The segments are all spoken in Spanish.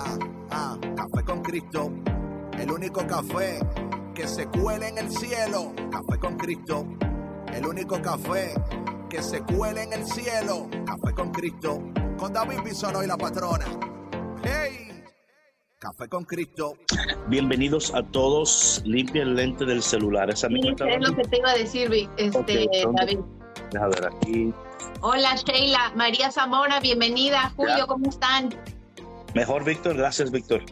Ah, ah, café con Cristo. El único café que se cuele en el cielo. Café con Cristo. El único café que se cuele en el cielo. Café con Cristo. Con David Bisono y la patrona. ¡Hey! Café con Cristo. Bienvenidos a todos. Limpia el lente del celular. Esa Sí, misma es lo que te iba a decir, este. David. Deja ver aquí. Hola, Sheila. María Zamora, bienvenida. Julio. ¿cómo están? Mejor, Víctor. Gracias, Víctor.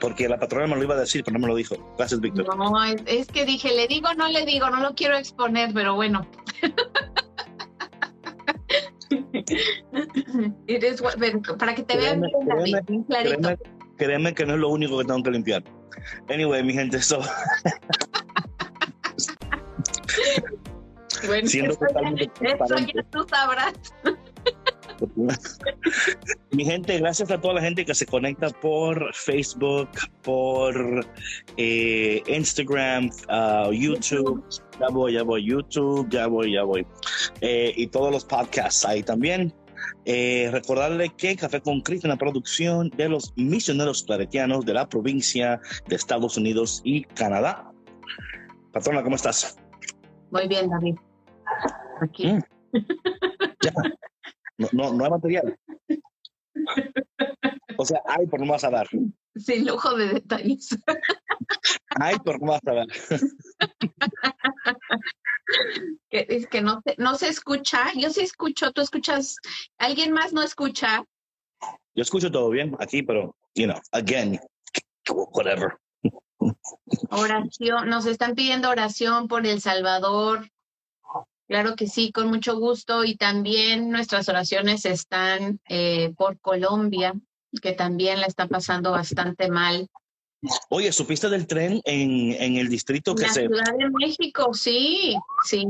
Porque la patrona me lo iba a decir, pero no me lo dijo. Gracias, Víctor. No, es, que dije, le digo, no le digo, no lo quiero exponer, pero bueno. Is what- para que te vean Créeme, bien, David, créeme, bien clarito. Créeme, créeme que no es lo único que tengo que limpiar. Anyway, mi gente, so, Bueno, siendo eso, totalmente ya, eso transparente. ya tú sabrás. Mi gente, gracias a toda la gente que se conecta por Facebook, por eh, Instagram, ah, YouTube. Ya voy, ya voy, YouTube, ya voy, ya voy. Eh, y todos los podcasts ahí también. Eh, recordarle que Café con Cristo es una producción de los misioneros claretianos de la provincia de Estados Unidos y Canadá. Patrona, ¿cómo estás? Muy bien, David. Aquí. Mm. Ya. No, no, no hay material. O sea, hay, pero no vas a dar. Sin lujo de detalles. Hay, pero no vas a dar. es que no se, no se escucha. Yo sí escucho, tú escuchas. ¿Alguien más no escucha? Yo escucho todo bien aquí, pero, you know, again, whatever. Oración, nos están pidiendo oración por El Salvador. Claro que sí, con mucho gusto. Y también nuestras oraciones están eh, por Colombia, que también la está pasando bastante mal. Oye, ¿supiste del tren en, en el distrito que La se... Ciudad de México, sí, sí.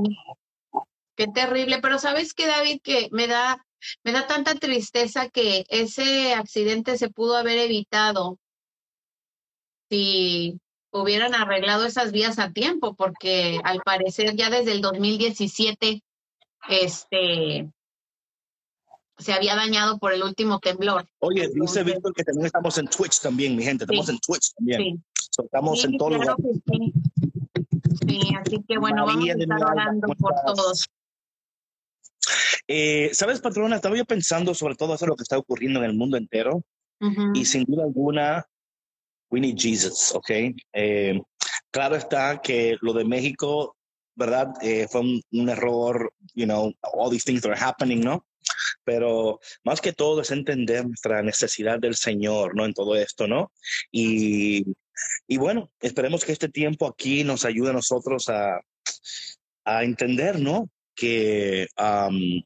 Qué terrible. Pero sabes que David, que me da, me da tanta tristeza que ese accidente se pudo haber evitado si hubieran arreglado esas vías a tiempo, porque al parecer ya desde el 2017, este, se había dañado por el último temblor. Oye, dice Víctor que también estamos en Twitch también, mi gente. Estamos Sí. en Twitch también. Sí, So, estamos sí, en todos claro que sí. Sí, así que bueno, María vamos a estar orando ¿cómo por todos. Eh, ¿Sabes, patrona? Estaba yo pensando sobre todo eso lo que está ocurriendo en el mundo entero. Y sin duda alguna, we need Jesus, ¿ok? Eh, claro está que lo de México, ¿verdad? Eh, fue un, un error, you know, all these things that are happening, ¿no? Pero más que todo es entender nuestra necesidad del Señor, ¿no? En todo esto, ¿no? Y, y bueno, esperemos que este tiempo aquí nos ayude a nosotros a, a entender, ¿no? Que, um,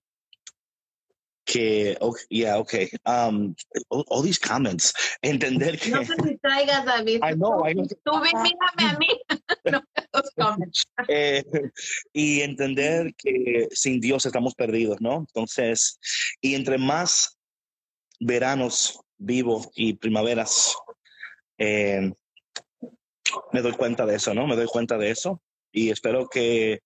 que, ok, yeah, okay, um, all, all these comments, entender que, No te distraigas, David. I know, I know. Tú ve- mírame a mí. No los comes. eh, y entender que sin Dios estamos perdidos, ¿no? Entonces, y entre más veranos vivo y primaveras, eh, me doy cuenta de eso, ¿no? Me doy cuenta de eso y espero que,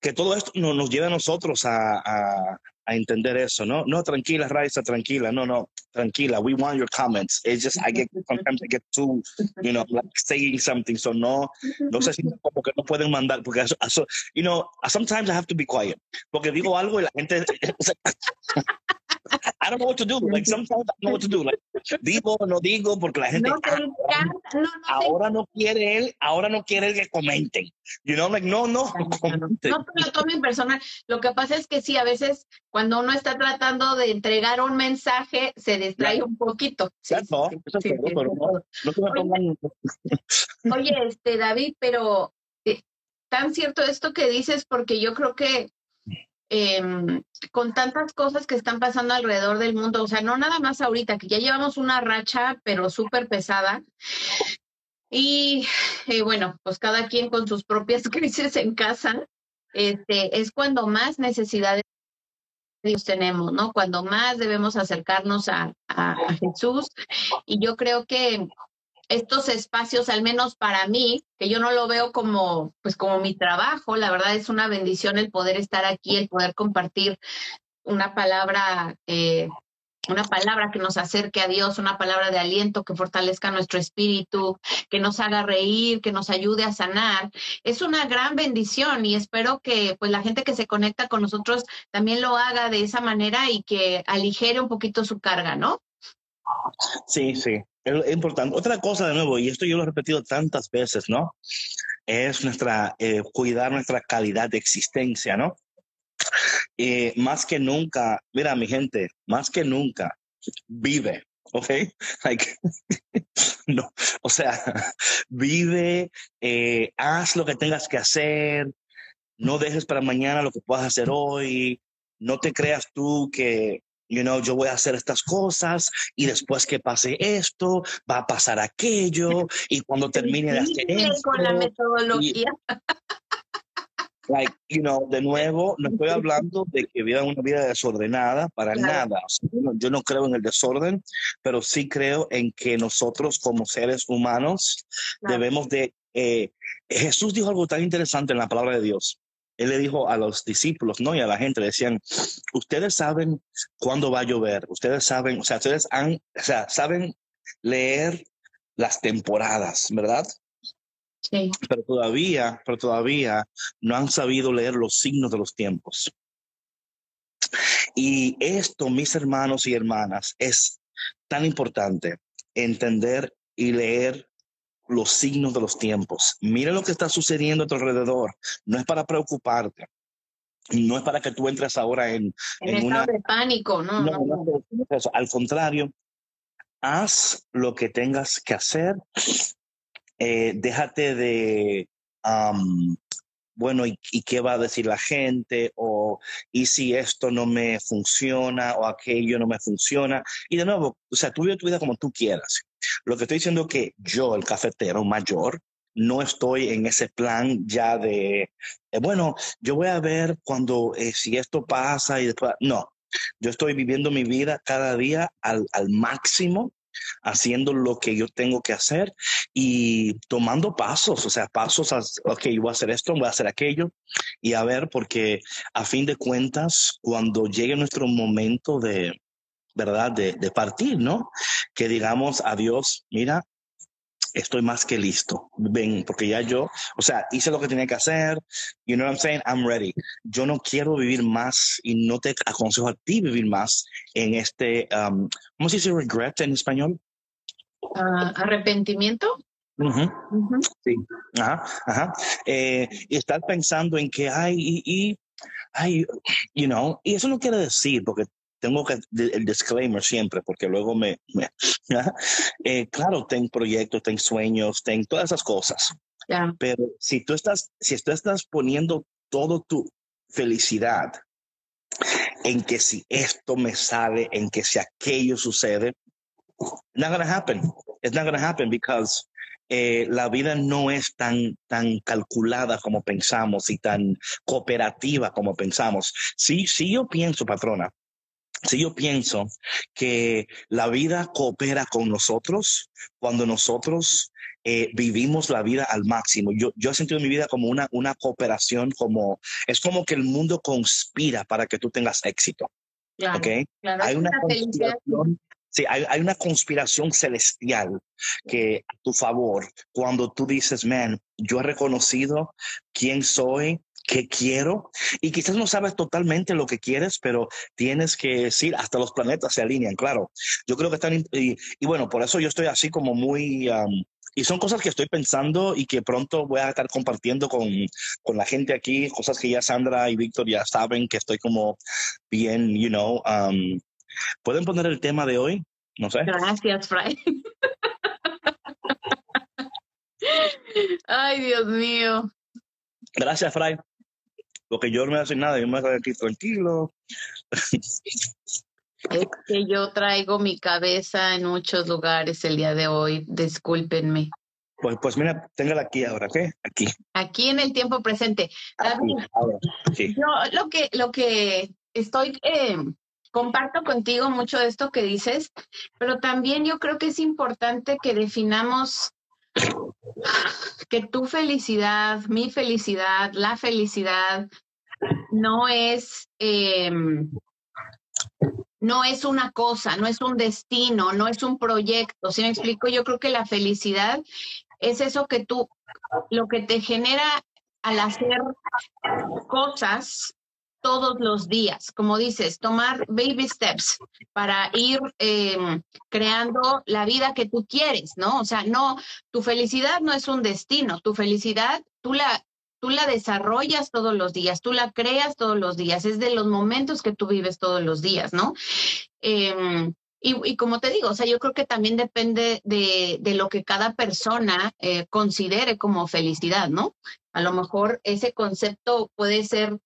que todo esto no- nos lleve a nosotros a, a- a entender eso, ¿no? No, tranquila, Raisa, tranquila, no, no, tranquila, we want your comments. It's just, I get, sometimes I get too, you know, like saying something, so no, no sé si como que no pueden mandar, porque eso, eso- you know, sometimes I have to be quiet, porque digo algo y la gente, I don't know what to do, like sometimes I don't know what to do, like digo o no digo, porque la gente, No "Ah. No, no ahora no quiere él, ahora no quiere él que comenten, you know, like no, no, comenten. No te lo tomen personal. Lo que pasa es que sí, a veces cuando uno está tratando de entregar un mensaje, se distrae un poquito. Sí, eso es sí, todo, sí, pero no, no se me pongan- Oye, este David, pero eh, tan cierto esto que dices, porque yo creo que em, con tantas cosas que están pasando alrededor del mundo, o sea, no nada más ahorita, que ya llevamos una racha, pero súper pesada. Y eh, bueno, pues cada quien con sus propias crisis en casa, este, es cuando más necesidades tenemos, ¿no? Cuando más debemos acercarnos a, a, Jesús. Y yo creo que estos espacios, al menos para mí, que yo no lo veo como, pues como mi trabajo, la verdad es una bendición el poder estar aquí, el poder compartir una palabra eh, una palabra que nos acerque a Dios, una palabra de aliento que fortalezca nuestro espíritu, que nos haga reír, que nos ayude a sanar. Es una gran bendición y espero que pues la gente que se conecta con nosotros también lo haga de esa manera y que aligere un poquito su carga, ¿no? Sí, sí, es importante. Otra cosa de nuevo, y esto yo lo he repetido tantas veces, ¿no? Es nuestra, eh, cuidar nuestra calidad de existencia, ¿no? Eh, más que nunca, mira mi gente, más que nunca, vive, ¿ok? Like, no, o sea, vive, eh, haz lo que tengas que hacer, no dejes para mañana lo que puedas hacer hoy, no te creas tú que, you know, yo voy a hacer estas cosas y después que pase esto, va a pasar aquello y cuando termine de hacer esto. Con la metodología. like, you know, de nuevo, no estoy hablando de que vivan una vida desordenada, para nada. yo, no, creo en el desorden, pero sí creo en que nosotros como seres humanos debemos de... Eh, Jesús dijo algo tan interesante en la palabra de Dios. Él le dijo a los discípulos, ¿no? Y a la gente, le decían, ustedes saben cuándo va a llover, ustedes saben, o sea, ustedes han, o sea, saben leer las temporadas, ¿verdad? Pero todavía, pero todavía no han sabido leer los signos de los tiempos. Y esto, mis hermanos y hermanas, es tan importante entender y leer los signos de los tiempos. Mira lo que está sucediendo a tu alrededor. No es para preocuparte. No es para que tú entres ahora en, en, una... de pánico, no, no, no. Al contrario, haz lo que tengas que hacer eh, déjate de, bueno, ¿y, qué va a decir la gente? O, ¿y si esto no me funciona o aquello no me funciona? Y de nuevo, o sea, tú vives tu vida como tú quieras. Lo que estoy diciendo es que yo, el cafetero mayor, no estoy en ese plan ya de, eh, bueno, yo voy a ver cuando, eh, si esto pasa y después, no, yo estoy viviendo mi vida cada día al, al máximo haciendo lo que yo tengo que hacer y tomando pasos, o sea, pasos a, ok, voy a hacer esto, voy a hacer aquello y a ver, porque a fin de cuentas, cuando llegue nuestro momento de, ¿verdad? De, de partir, ¿no? Que digamos adiós, mira, estoy más que listo. Ven, porque ya yo, o sea, hice lo que tenía que hacer. You know what I'm saying? I'm ready. Yo no quiero vivir más y no te aconsejo a ti vivir más en este, um, ¿cómo se dice regret en español? Uh, arrepentimiento. Sí, ajá, ajá. Eh, y estar pensando en que hay, y, y, hay, you know, y eso no quiere decir, porque tengo que el disclaimer siempre porque luego me, eh, claro tengo proyectos tengo sueños tengo todas esas cosas. Pero si tú estás si tú estás poniendo todo tu felicidad en que si esto me sale en que si aquello sucede not gonna happen. It's not gonna happen because eh, la vida no es tan, tan calculada como pensamos y tan cooperativa como pensamos. Sí, sí, yo pienso, patrona, si yo pienso que la vida coopera con nosotros cuando nosotros eh, vivimos la vida al máximo. Yo, yo he sentido mi vida como una, una cooperación, como es como que el mundo conspira para que tú tengas éxito. Claro, hay una conspiración, sí, hay, hay, una conspiración celestial que a tu favor cuando tú dices, man, yo he reconocido quién soy, qué quiero y quizás no sabes totalmente lo que quieres, pero tienes que decir, hasta los planetas se alinean, claro. Yo creo que están, y, bueno, por eso yo estoy así como muy... y son cosas que estoy pensando y que pronto voy a estar compartiendo con, con la gente aquí, cosas que ya Sandra y Víctor ya saben que estoy como bien, you know. ¿Pueden poner el tema de hoy? No sé. Gracias, Fray. Ay, Dios mío. Gracias, Fray. Porque yo no me hace nada, yo me voy aquí tranquilo. Es que yo traigo mi cabeza en muchos lugares el día de hoy, discúlpenme. Pues, pues mira, téngala aquí ahora, ¿qué? Aquí. Aquí en el tiempo presente. Yo lo que, lo que estoy, eh, comparto contigo mucho de esto que dices, pero también yo creo que es importante que definamos que tu felicidad, mi felicidad, la felicidad, no es, em, no es una cosa, no es un destino, no es un proyecto. Si me explico, yo creo que la felicidad es eso que tú, lo que te genera al hacer cosas todos los días, como dices, tomar baby steps para ir em, creando la vida que tú quieres, ¿no? O sea, no, tu felicidad no es un destino, tu felicidad tú la, tú la desarrollas todos los días, tú la creas todos los días, es de los momentos que tú vives todos los días, ¿no? Em, y, como te digo, o sea, yo creo que también depende de, de lo que cada persona eh, considere como felicidad, ¿no? A lo mejor ese concepto puede ser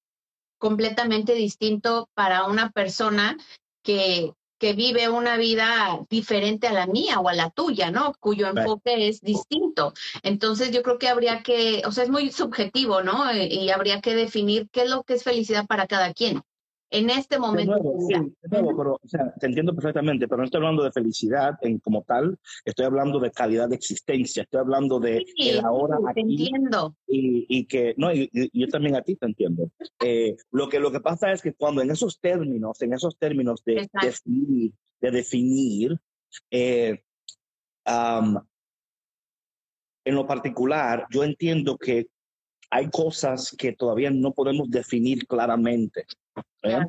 completamente distinto para una persona que, que vive una vida diferente a la mía o a la tuya, ¿no? Cuyo enfoque es distinto. Entonces yo creo que habría que, o sea, es muy subjetivo, ¿no? Eh, y habría que definir qué es lo que es felicidad para cada quien en este momento. sí, pero, o sea, te entiendo perfectamente, pero no estoy hablando de felicidad en como tal, estoy hablando de calidad de existencia, estoy hablando de sí, ahora te entiendo. Y, y, que, no, y, yo también a ti te entiendo. Eh, lo, que, lo que pasa es que cuando en esos términos, en esos términos de definir, de definir, eh, en lo particular, yo entiendo que hay cosas que todavía no podemos definir claramente. ¿Eh?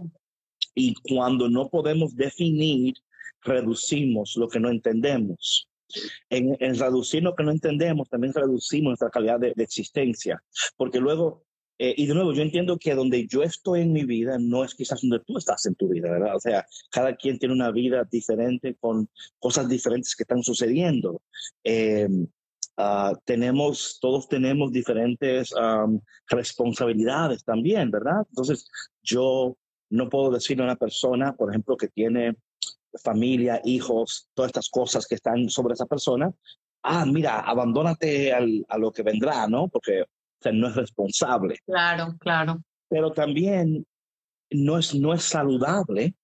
Y cuando no podemos definir, reducimos lo que no entendemos. En, reducir lo que no entendemos, también reducimos nuestra calidad de, existencia. Porque luego, eh, y de nuevo, yo entiendo que donde yo estoy en mi vida no es quizás donde tú estás en tu vida, ¿verdad? O sea, cada quien tiene una vida diferente con cosas diferentes que están sucediendo. Eh, Ah, tenemos, todos tenemos diferentes responsabilidades también, ¿verdad? Entonces, yo no puedo decirle a una persona, por ejemplo, que tiene familia, hijos, todas estas cosas que están sobre esa persona, ah, mira, abandónate a lo que vendrá, ¿no? Porque no es responsable. Claro, claro. Pero también no es, no es saludable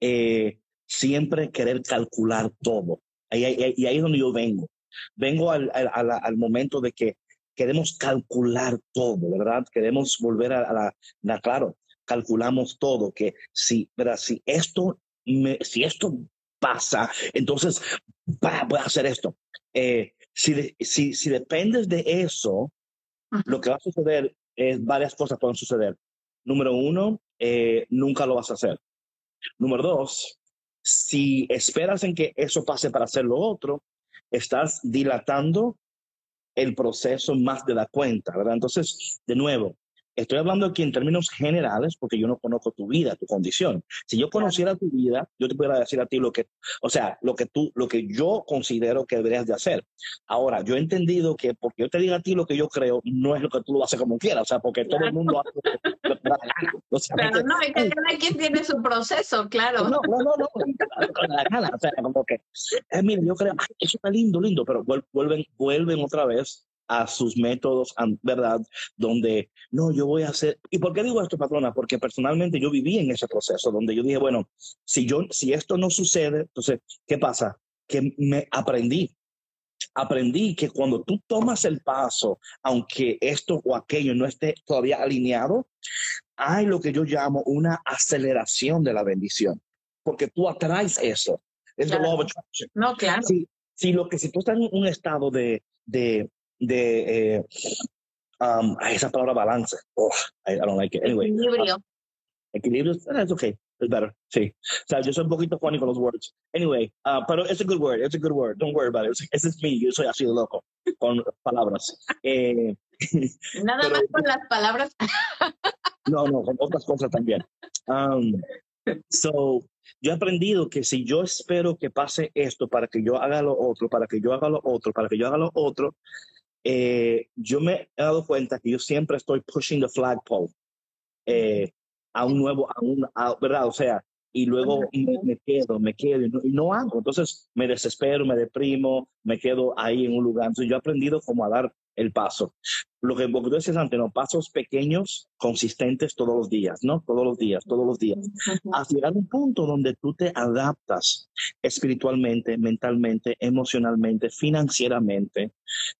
eh, siempre querer calcular todo. y ahí es donde yo vengo. Vengo al, al, momento de que queremos calcular todo, ¿verdad? Queremos volver a, la, claro, calculamos todo, que si, ¿verdad? Si esto, si esto pasa, entonces voy a hacer esto. Eh, si, si, si dependes de eso, lo que va a suceder es varias cosas pueden suceder. Número uno, eh, nunca lo vas a hacer. Número dos, si esperas en que eso pase para hacer lo otro, estás dilatando el proceso más de la cuenta, ¿verdad? Entonces, de nuevo, estoy hablando aquí en términos generales porque yo no conozco tu vida, tu condición. Si yo conociera tu vida, yo te pudiera decir a ti lo que, o sea, lo que tú, lo que yo considero que deberías de hacer. Ahora, yo he entendido que porque yo te diga a ti lo que yo creo, no es lo que tú lo haces como quieras, o sea, porque todo el mundo hace lo que o sea, Pero no, es que cada quien tiene su proceso, claro. No, no, no, no, con la gana, o sea, como que, eh, mira, yo creo, eso está lindo, lindo, pero vuelven, vuelven otra vez a sus métodos, ¿verdad? Donde, no, yo voy a hacer... ¿Y por qué digo esto, patrona? Porque personalmente yo viví en ese proceso donde yo dije, bueno, si, yo, si esto no sucede, entonces, ¿qué pasa? Que me aprendí. Aprendí que cuando tú tomas el paso, aunque esto o aquello no esté todavía alineado, hay lo que yo llamo una aceleración de la bendición, porque tú atraes eso. Es claro. No, claro. Si, si, lo que si tú estás en un estado de, de, de eh, um, esa palabra balance. Oh, I, don't like it. Anyway. Equilibrio. Um, equilibrio, eh, it's okay. It's better. Sí. O sea, yo soy un poquito funny con los words. Anyway, uh, pero it's a good word. It's a good word. Don't worry about it. It's, it's me. Yo soy así de loco con palabras. Eh, Nada pero, más con las palabras. no, no, con otras cosas también. Um, so, yo he aprendido que si yo espero que pase esto para que yo haga lo otro, para que yo haga lo otro, para que yo haga lo otro, eh, yo me he dado cuenta que yo siempre estoy pushing the flagpole eh, a un nuevo, a un, ¿verdad? O sea, y luego me, quedo, me quedo y no, hago. Entonces me desespero, me deprimo, me quedo ahí en un lugar. Entonces yo he aprendido como a dar el paso. Lo que, vos decías antes, ¿no? Pasos pequeños, consistentes todos los días, ¿no? Todos los días, todos los días. Hasta llegar a un punto donde tú te adaptas espiritualmente, mentalmente, emocionalmente, financieramente.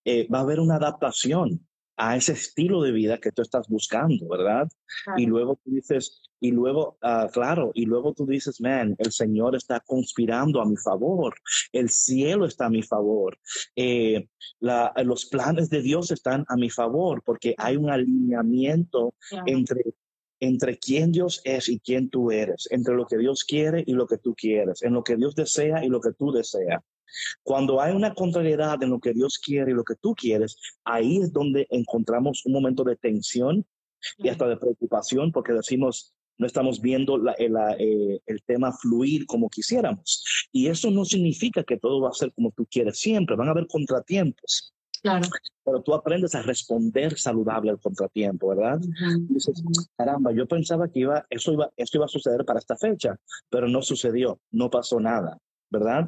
Eh, va a haber una adaptación a ese estilo de vida que tú estás buscando, ¿verdad? Y luego tú dices, y luego, ah, claro, y luego tú dices, man, el Señor está conspirando a mi favor, el cielo está a mi favor, eh, los planes de Dios están a mi favor, porque hay un alineamiento entre entre quién Dios es y quién tú eres, entre lo que Dios quiere y lo que tú quieres, en lo que Dios desea y lo que tú deseas. Cuando hay una contrariedad en lo que Dios quiere y lo que tú quieres, ahí es donde encontramos un momento de tensión y hasta de preocupación porque decimos, no estamos viendo eh, el tema fluir como quisiéramos. Y eso no significa que todo va a ser como tú quieres siempre, van a haber contratiempos. Claro. Pero tú aprendes a responder saludable al contratiempo, ¿verdad? dices, caramba, yo pensaba que iba, eso iba, esto iba a suceder para esta fecha, pero no sucedió, no pasó nada, ¿verdad?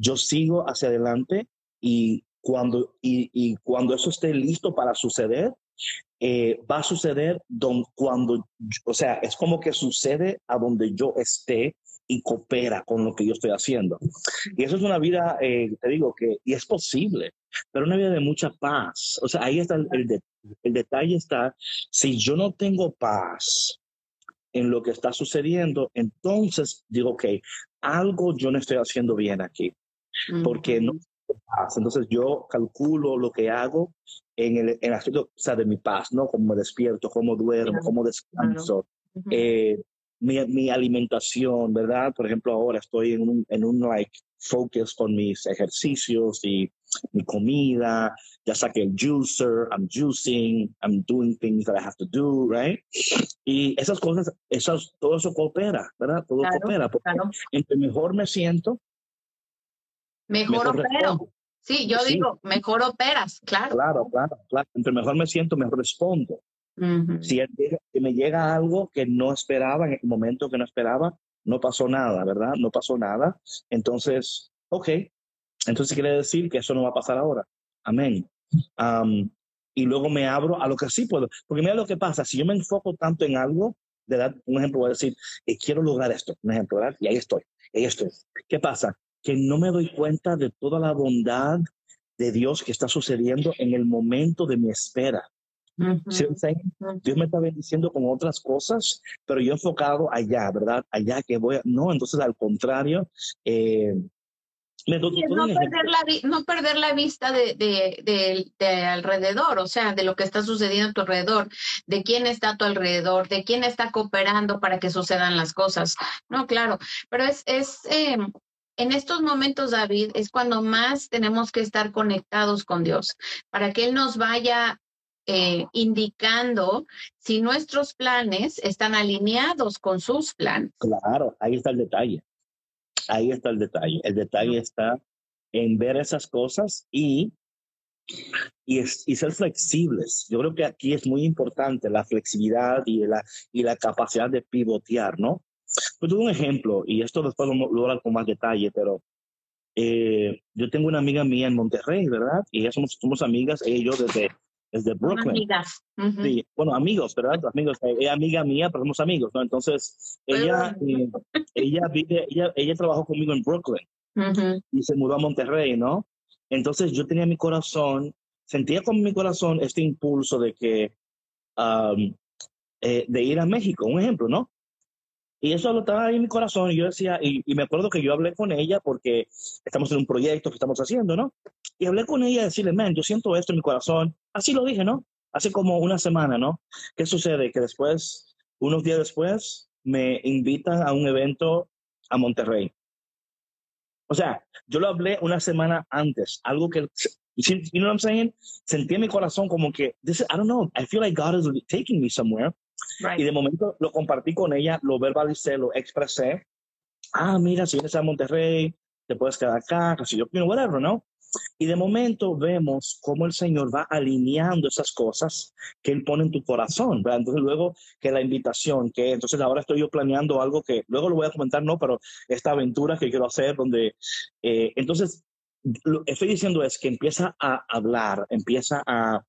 Yo sigo hacia adelante y cuando, y, cuando eso esté listo para suceder, eh, va a suceder cuando, o sea, es como que sucede a donde yo esté y coopera con lo que yo estoy haciendo. Y eso es una vida, eh, te digo, que, y es posible, pero una vida de mucha paz. O sea, ahí está el, el detalle está, si yo no tengo paz en lo que está sucediendo, entonces digo, ok, algo yo no estoy haciendo bien aquí porque no entonces yo calculo lo que hago en el, en aspecto o sea, de mi paz, ¿no? Cómo me despierto, cómo duermo, cómo descanso, eh, mi, mi, alimentación, ¿verdad? Por ejemplo, ahora estoy en un, en un like focus con mis ejercicios y mi comida, ya saqué el juicer, I'm juicing, I'm doing things that I have to do, right? Y esas cosas, esas, todo eso coopera, ¿verdad? Todo coopera, porque entre mejor me siento, Mejor, opero. Sí, yo digo, mejor operas, claro. Claro, claro, claro. Entre mejor me siento, mejor respondo. si, me llega algo que no esperaba, en el momento que no esperaba, no pasó nada, ¿verdad? No pasó nada. Entonces, ok. Entonces quiere decir que eso no va a pasar ahora. Amén. y luego me abro a lo que sí puedo. Porque mira lo que pasa, si yo me enfoco tanto en algo, de dar un ejemplo, voy a decir, eh, quiero lograr esto, un ejemplo, ¿verdad? Y ahí estoy, ahí estoy. ¿Qué pasa? Que no me doy cuenta de toda la bondad de Dios que está sucediendo en el momento de mi espera. Dios me está bendiciendo con otras cosas, pero yo enfocado allá, ¿verdad? Allá que voy a... No, entonces al contrario, eh, no, perder la, no perder la vista de, de, de, alrededor, o sea, de lo que está sucediendo a tu alrededor, de quién está a tu alrededor, de quién está cooperando para que sucedan las cosas. No, claro, pero es, es eh, en estos momentos, David, es cuando más tenemos que estar conectados con Dios, para que Él nos vaya eh, indicando si nuestros planes están alineados con sus planes. Claro, ahí está el detalle. Ahí está el detalle. El detalle está en ver esas cosas y, y, y, ser flexibles. Yo creo que aquí es muy importante la flexibilidad y la, y la capacidad de pivotear, ¿no? Pues un ejemplo, y esto después lo, lo hablar con más detalle, pero eh, yo tengo una amiga mía en Monterrey, ¿verdad? Y ya somos, somos amigas, ella y yo desde, desde Brooklyn. Amigas. Sí, bueno, amigos, ¿verdad? Amigos, ella es amiga mía, pero somos amigos, ¿no? Entonces, ella, eh, ella vive, ella, ella trabajó conmigo en Brooklyn y se mudó a Monterrey, ¿no? Entonces yo tenía mi corazón, sentía con mi corazón este impulso de que, um, eh, de ir a México, un ejemplo, ¿no? Y eso lo estaba ahí en mi corazón. Y yo decía, y, me acuerdo que yo hablé con ella porque estamos en un proyecto que estamos haciendo, ¿no? Y hablé con ella y decirle, man, yo siento esto en mi corazón. Así lo dije, ¿no? Hace como una semana, ¿no? ¿Qué sucede? Que después, unos días después, me invitan a un evento a Monterrey. O sea, yo lo hablé una semana antes, algo que, you know what I'm saying? Sentí en mi corazón como que, this, I don't know, I feel like God is taking me somewhere. Y de momento lo compartí con ella, lo verbalicé, lo expresé. Ah, mira, si vienes a Monterrey, te puedes quedar acá, casi yo, you know, whatever, ¿no? Y de momento vemos cómo el Señor va alineando esas cosas que Él pone en tu corazón. ¿verdad? Entonces luego que la invitación, que entonces ahora estoy yo planeando algo que luego lo voy a comentar, no, pero esta aventura que quiero hacer donde, eh, entonces, lo que estoy diciendo es que empieza a hablar, empieza a...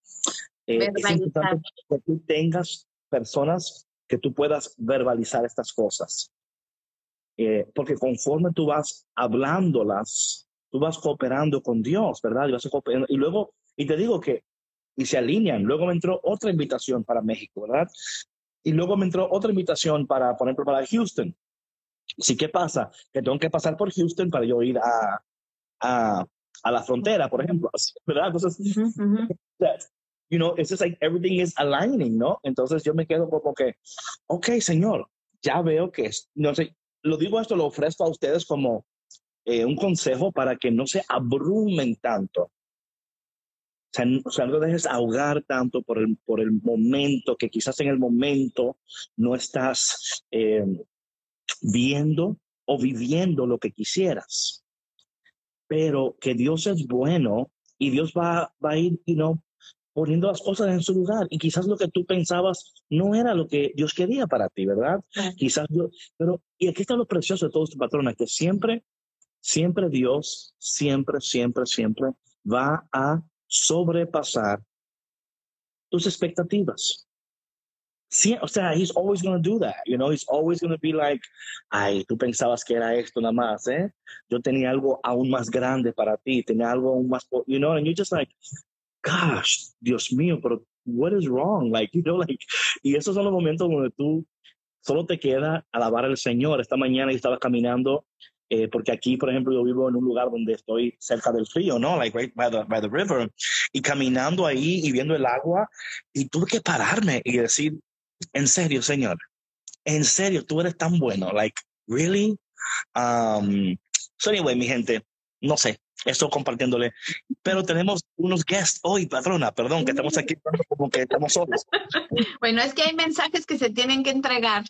Eh, es importante que tú tengas personas que tú puedas verbalizar estas cosas. Eh, porque conforme tú vas hablándolas, tú vas cooperando con Dios, ¿verdad? Y, vas y luego, y te digo que, y se alinean. Luego me entró otra invitación para México, ¿verdad? Y luego me entró otra invitación para, por ejemplo, para Houston. Sí, ¿qué pasa? Que tengo que pasar por Houston para yo ir a, a, a la frontera, por ejemplo, ¿verdad? Entonces, uh -huh. You know, it's just like everything is aligning, ¿no? Entonces yo me quedo como que, ok, Señor, ya veo que, es, no sé, lo digo esto, lo ofrezco a ustedes como eh, un consejo para que no se abrumen tanto. O sea, o sea, no dejes ahogar tanto por el, por el momento, que quizás en el momento no estás eh, viendo o viviendo lo que quisieras. Pero que Dios es bueno y Dios va, va a ir, you know, poniendo las cosas en su lugar. Y quizás lo que tú pensabas no era lo que Dios quería para ti, ¿verdad? Quizás yo, pero, y aquí está lo precioso de todo este patrón, que siempre siempre Dios, siempre, siempre, siempre va a sobrepasar tus expectativas. Sí, o sea, he's always going to do that, you know, he's always going to be like, ay, tú pensabas que era esto nada más, ¿eh? Yo tenía algo aún más grande para ti, tenía algo aún más, you know, and you're just like, gosh, Dios mío, pero what is wrong? Like, you know, like, y esos son los momentos donde tú solo te queda alabar al Señor. Esta mañana yo estaba caminando eh, porque aquí, por ejemplo, yo vivo en un lugar donde estoy cerca del río, ¿no? Like right by the, by the river. Y caminando ahí y viendo el agua, y tuve que pararme y decir, en serio, Señor, en serio, tú eres tan bueno. Like, really? Um, so anyway, mi gente, no sé, esto compartiéndole. Pero tenemos unos guests hoy, patrona, perdón, que estamos aquí como que estamos solos. Bueno, es que hay mensajes que se tienen que entregar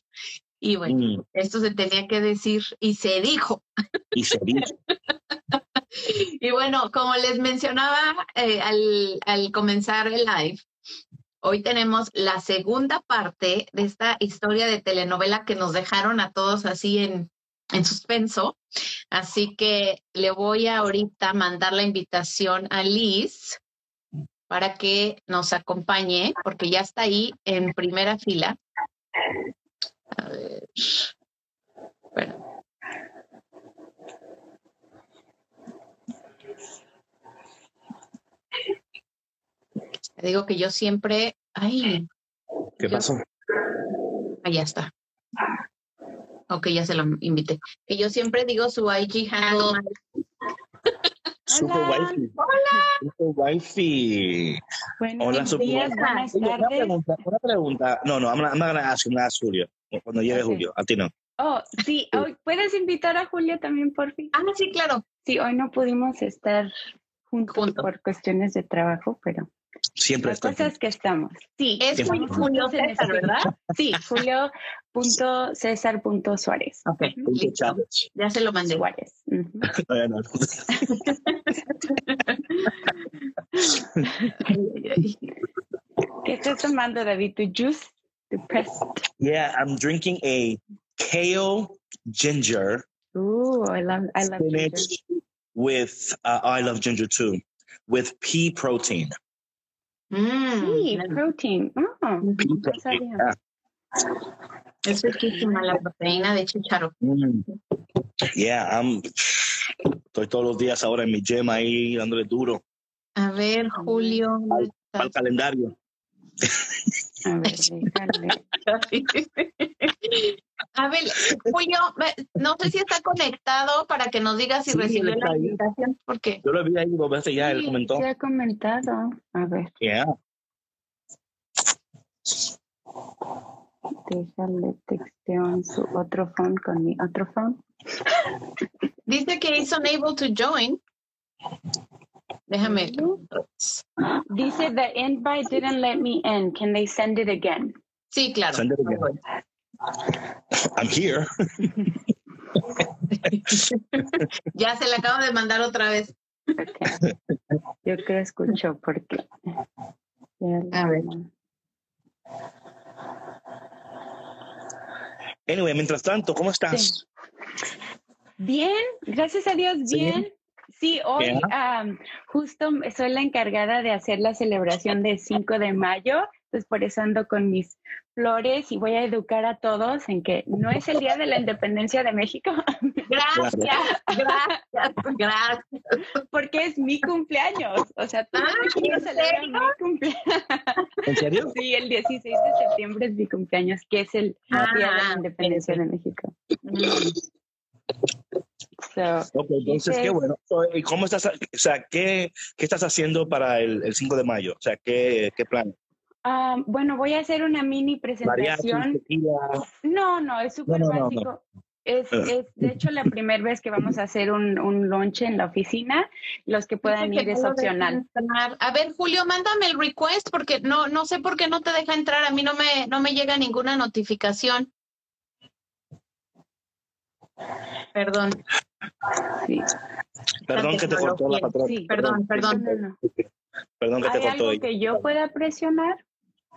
y bueno, mm. esto se tenía que decir y se dijo. Y se dijo. y bueno, como les mencionaba eh, al, al comenzar el live, hoy tenemos la segunda parte de esta historia de telenovela que nos dejaron a todos así en, en suspenso. Así que le voy a ahorita mandar la invitación a Liz para que nos acompañe, porque ya está ahí en primera fila. A ver. Bueno. Te digo que yo siempre. Ay. ¿Qué pasó? Allá está. Ok, ya se lo invité. Que yo siempre digo su IG handle. Super wifey. Hola. Super. Buenos Hola, super días, buenas Oye, Una pregunta, una pregunta. No, no, I'm gonna, I'm gonna ask, I'm gonna ask Julio. Cuando llegue. Julio, a ti no. Oh, sí, hoy- ¿puedes invitar a Julio también, por fin? Ah, sí, claro. Sí, hoy no pudimos estar juntos Juntos. por cuestiones de trabajo, pero Siempre la estoy. cosa es que estamos. Sí, Es Siempre. Julio, Julio César. ¿verdad? Sí, Julio.césar.suárez. Ok. Ya se lo mandé. Suárez. ay, ay. ¿Qué estás tomando, David? ¿Tu juice? ¿Tu pressed? yeah, I'm drinking a kale ginger Ooh, I love, I love ginger. spinach with, uh, I love ginger too, with pea protein. Mm, Sí, protein. Oh, no sabía. yeah. es riquísima la proteína de chicharo. Mm. Yeah, I'm, estoy todos los días ahora en mi gym ahí dándole duro A ver, Julio. ¿dónde al estás? calendario. A ver, déjale. A ver, Julio, no sé si está conectado para que nos diga si Sí, recibió él la invitación, porque Yo lo vi ahí dos veces ya, él Sí, comentó. se ha comentado. A ver, Yeah. déjale texteo en su otro phone con mi otro phone. dice que is unable to join. Déjame. Dice the invite didn't let me in. Can they send it again? Sí, claro. Send it again. I'm here. Ya se le acabo de mandar otra vez. Okay. Yo creo escucho porque. A ver. Anyway, mientras tanto, ¿cómo estás? Bien, gracias a Dios, bien. Sí, hoy Ya. am, justo soy la encargada de hacer la celebración del 5 de mayo, entonces por eso ando con mis flores y voy a educar a todos en que no es el día de la independencia de México, Gracias, gracias, gracias. porque es mi cumpleaños. O sea, todos Ah, los mexicanos ¿en celebran mi cumpleaños. ¿En serio? Sí, el 16 de septiembre es mi cumpleaños, que es el día de Ah, la independencia de México. So, Ok, entonces, qué bueno. ¿Y cómo estás? O sea, ¿qué, qué estás haciendo para el, el 5 de mayo? O sea, ¿qué, qué plan? ah, bueno, voy a hacer una mini presentación. No, no, es súper no, no, no. básico. Es, Ah. es, de hecho, la primera vez que vamos a hacer un, un lunch en la oficina. Los que puedan Dice ir que es opcional. entrar. A ver, Julio, mándame el request porque no, no sé por qué no te deja entrar. A mí no me, no me llega ninguna notificación. Perdón, Sí, Perdón que te cortó la patrona. sí. perdón, perdón. Perdón que te ¿Hay cortó. algo ella. que yo pueda presionar?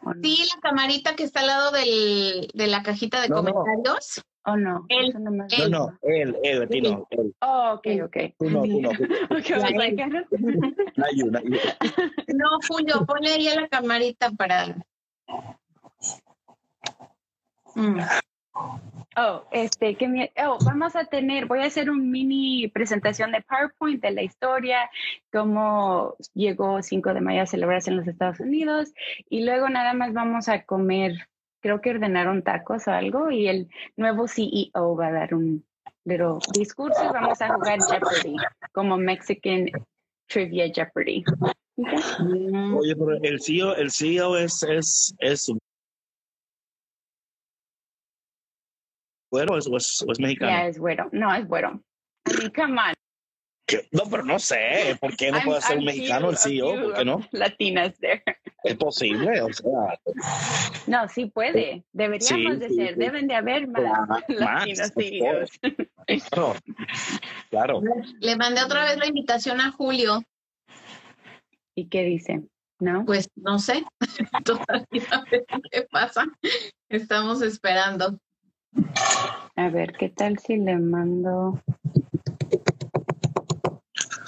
¿O no? Sí, la camarita que está al lado del, de la cajita de No, no. comentarios. ¿O no? Él- no me- No, él, él, a ti no, él. Oh, ok, ok. Tú no, tú no. Ok, I was like, I don't- Not you, not you. No, Julio, ponle ahí a la camarita para. Mm. Oh, este, que mi- oh, vamos a tener, voy a hacer un mini presentación de PowerPoint de la historia, cómo llegó 5 de mayo a celebrarse en los Estados Unidos y luego nada más vamos a comer, creo que ordenaron tacos o algo y el nuevo CEO va a dar un little discurso y vamos a jugar Jeopardy, como Mexican Trivia Jeopardy. Oye, pero el CEO, el CEO es, es, es o es, o es, o es mexicano. Ya es bueno, no es. I mean, come on. No, pero no sé, ¿por qué no I'm- puede ser I'm mexicano el CEO? ¿Por qué no? Latinas there. Es posible, o sea, No, sí puede. Deberíamos Sí, de sí, ser. sí. Deben de haber más Claro, latinos CEOs. claro, claro. Le mandé otra vez la invitación a Julio. ¿Y qué dice? ¿No? Pues no sé. Todavía qué pasa. Estamos esperando. A ver, ¿qué tal si le mando?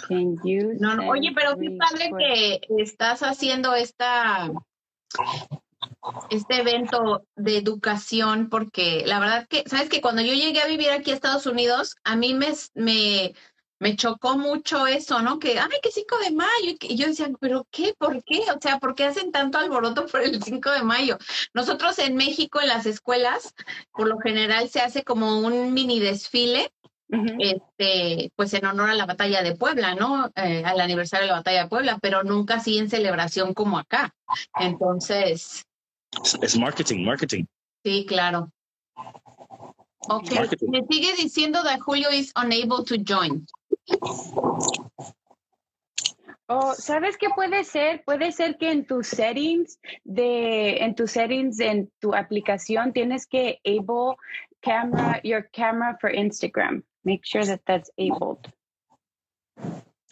Can you No, no, oye, pero qué padre que estás haciendo esta este evento de educación, porque la verdad que, sabes que cuando yo llegué a vivir aquí a Estados Unidos, a mí me, me, me chocó mucho eso, ¿no? Que, ay, que 5 de mayo. Y yo decía, ¿pero qué? ¿Por qué? O sea, ¿por qué hacen tanto alboroto por el 5 de mayo? Nosotros en México, en las escuelas, por lo general se hace como un mini desfile este, pues en honor a la batalla de Puebla, ¿no? Eh, al aniversario de la batalla de Puebla, pero nunca así en celebración como acá. Entonces, Es, es marketing, marketing. sí, claro. Ok, Marketing. me sigue diciendo that Julio is unable to join. O, ¿sabes qué puede ser? Puede ser que en tus settings de, en tus settings en tu aplicación tienes que able camera, your camera for Instagram. Make sure that that's enabled.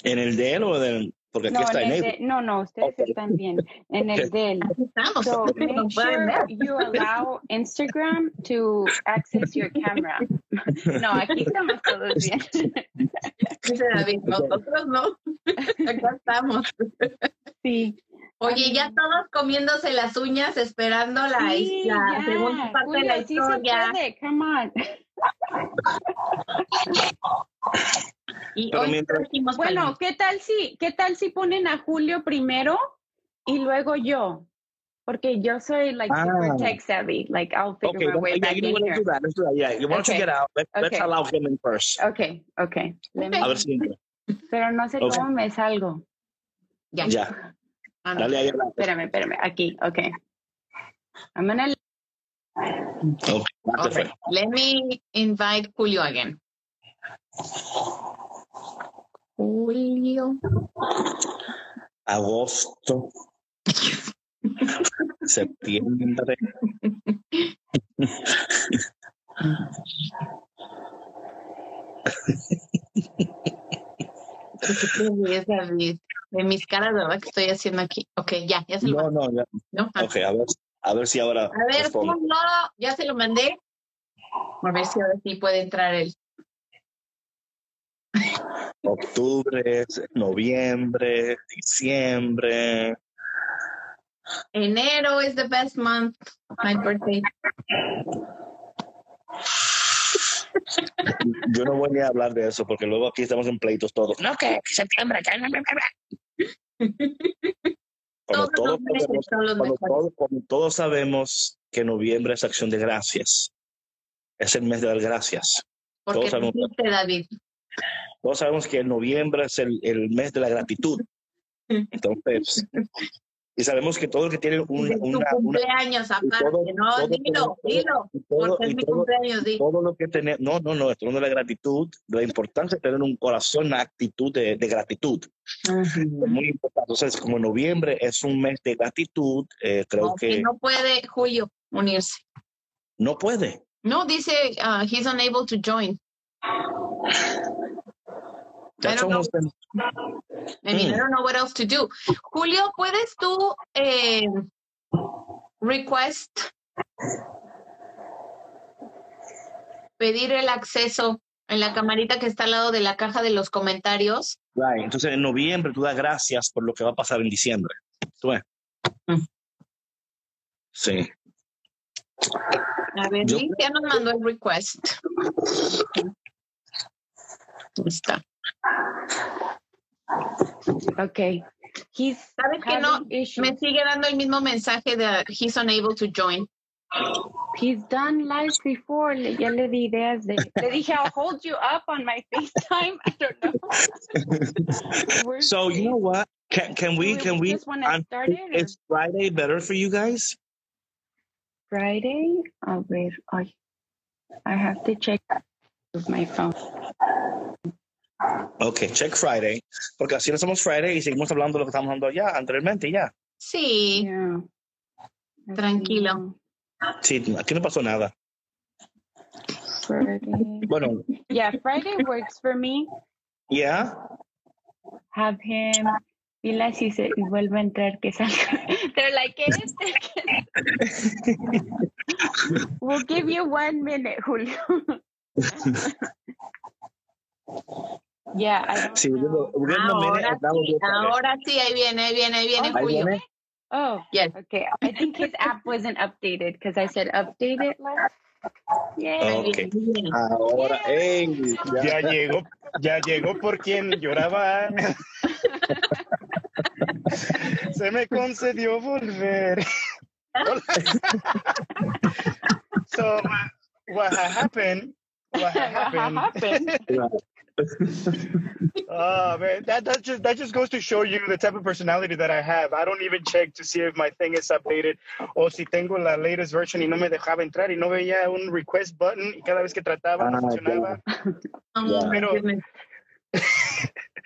¿En el de él o del.? Porque aquí No, está en en el de- no, no, ustedes Ok. están bien. En el de él. Aquí estamos. So make sure ver. you allow Instagram to access your camera. No, aquí estamos todos bien. Dice David, nosotros no. Acá estamos. Sí. Oye, ya todos comiéndose las uñas esperando la, Sí, la ya. segunda parte de la Julio, sí se historia. puede, come on. Pero mientras- Bueno, ¿qué tal si, qué tal si ponen a Julio primero y luego yo? Porque yo soy like Ah. super tech savvy. Like I'll figure Okay, my way yeah, back you in here. do that. Let's do that. Yeah, you want Okay. to get out. Let, Let's Okay. allow him in first. Okay, okay. Let me- A ver si. Pero no sé Okay. cómo me salgo. Ya. Ya. Ah, no. Dale ahí a la. Espérame, espérame. Aquí, okay. I'm gonna Okay. Okay. Let me invite Julio again. Julio. Agosto. Septiembre. De mis caras, ¿verdad? Que estoy haciendo aquí. Ok, ya, ya se lo No, mandé. no, ya. ¿no? Ah. Ok, a ver, a ver si ahora. A ver, ponlo, ya se lo mandé. A ver si ahora sí puede entrar él. Octubre, noviembre, diciembre. Enero is the best month. My birthday. Yo no voy ni a hablar de eso porque luego aquí estamos en pleitos todos. No, que septiembre. que no, no, no, no. Cuando Todos todos, los meses sabemos, son los cuando mejores. todos- cuando todos sabemos que noviembre es acción de gracias. Es el mes de dar gracias. Porque todos sabemos. dijiste, David. Todos sabemos que noviembre es el, el mes de la gratitud. Entonces, y sabemos que todo el que tiene un, tu una, una- cumpleaños aparte. todo- no, todo- dilo, todo- dilo. todo- Porque es mi cumpleaños, di. todo lo que tenemos, no, no, no, esto no es la gratitud, la importancia de tener un corazón, una actitud de, de gratitud, es muy importante. Entonces, como noviembre es un mes de gratitud, eh, creo No, que que no puede Julio unirse. no puede. No, dice uh, he's unable to join. That's know. almost been- I mean, I Mm. don't know what else to do. Julio, ¿puedes tú eh, request pedir el acceso en la camarita que está al lado de la caja de los comentarios? right. Entonces, en noviembre tú das gracias por lo que va a pasar en diciembre. ¿Tú ves? Mm. Sí. A ver, Yo- Liz ya nos mandó el request. Ahí está. Okay. He's ¿Sabes que no? having issues. Me sigue dando el mismo mensaje de he's unable to join. He's done lives before. Le- Ya le di ideas de. Le dije, I'll hold you up on my FaceTime. I don't know. So you know what? Can can we Do can we? just wanna start it, or- Is Friday better for you guys? Friday. A ver, ay, I have to check with my phone. Okay, check Friday, porque así lo hacemos Friday y seguimos hablando de lo que estamos hablando ya anteriormente ya. Sí, Yeah. Tranquilo. Sí, aquí no pasó nada. Friday. Bueno, Yeah, Friday works for me. ya. Have him. Dile si se vuelve a entrar que salga. They're like, ¿qué es este? We'll give you one minute, Julio. yeah, don't Sí, minute ahora sí, okay. ahora sí, ahí viene, ahí viene, ahí viene Oh, Julio. viene. Oh, Yes. okay. I think his app wasn't updated because I said update it last. Yeah. Ok. Ahí viene. Ahora, ey, ya. Ya llegó, ya llegó por quien lloraba. Se me concedió volver. So, what ha- happened? What ha- What happened? Oh man, that that just that just goes to show you the type of personality that I have. I don't even check to see if my thing is updated o si tengo la latest version y no me dejaba entrar y no veía un request button y cada vez que trataba no Ah, funcionaba. Oh, Ya. Pero-.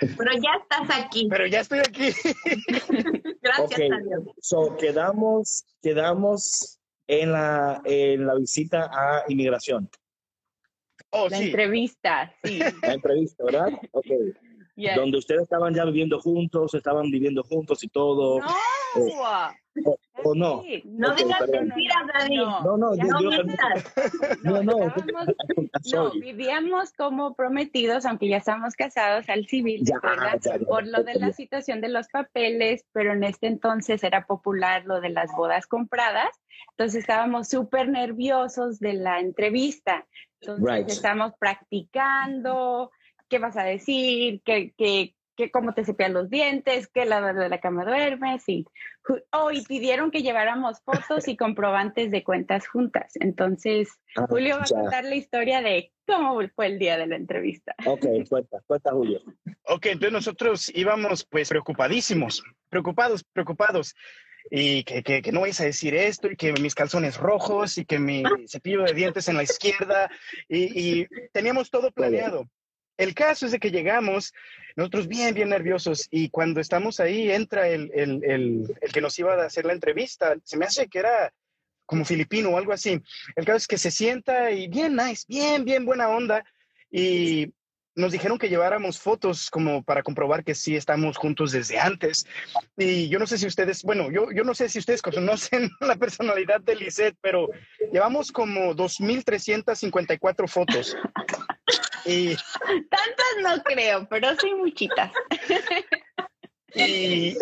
Pero ya estás aquí. Pero ya estoy aquí. Gracias Ok. a Dios. So, quedamos, quedamos en la, en la visita a inmigración, Oh, La sí. entrevista, sí. la entrevista, ¿verdad? Ok. Yes. Donde ustedes estaban ya viviendo juntos, estaban viviendo juntos y todo. No. ¿O no? Sí. No Ok, digas mentiras, David. No. No, no, Ya yo, No yo- no, no, estábamos- No, vivíamos como prometidos, aunque ya estamos casados al civil, Ya, ¿verdad? ya, ya, por lo de la situación de los papeles, pero en este entonces era popular lo de las bodas compradas, entonces estábamos súper nerviosos de la entrevista, entonces Right. estamos practicando, qué vas a decir, qué, qué, qué- cómo te cepillas los dientes, qué lado de la cama duermes, y, oh, y pidieron que lleváramos fotos y comprobantes de cuentas juntas, entonces Ah, Julio va a ya. contar la historia de cómo fue el día de la entrevista. Ok, cuenta, cuenta, Julio. Ok, entonces nosotros íbamos pues preocupadísimos, preocupados, preocupados. Y que, que, que no vais a decir esto, y que mis calzones rojos, y que mi cepillo de dientes en la izquierda, y, y teníamos todo planeado. El caso es de que llegamos, nosotros bien, bien nerviosos, y cuando estamos ahí entra el, el, el, que nos iba a hacer la entrevista, se me hace que era como filipino o algo así. El caso es que se sienta y bien nice, bien, bien buena onda, y nos dijeron que lleváramos fotos como para comprobar que sí estamos juntos desde antes. Y yo no sé si ustedes, bueno, yo, yo no sé si ustedes conocen la personalidad de Lisette, pero llevamos como 2.354 fotos. Y, Tantas no creo, pero sí muchitas. y,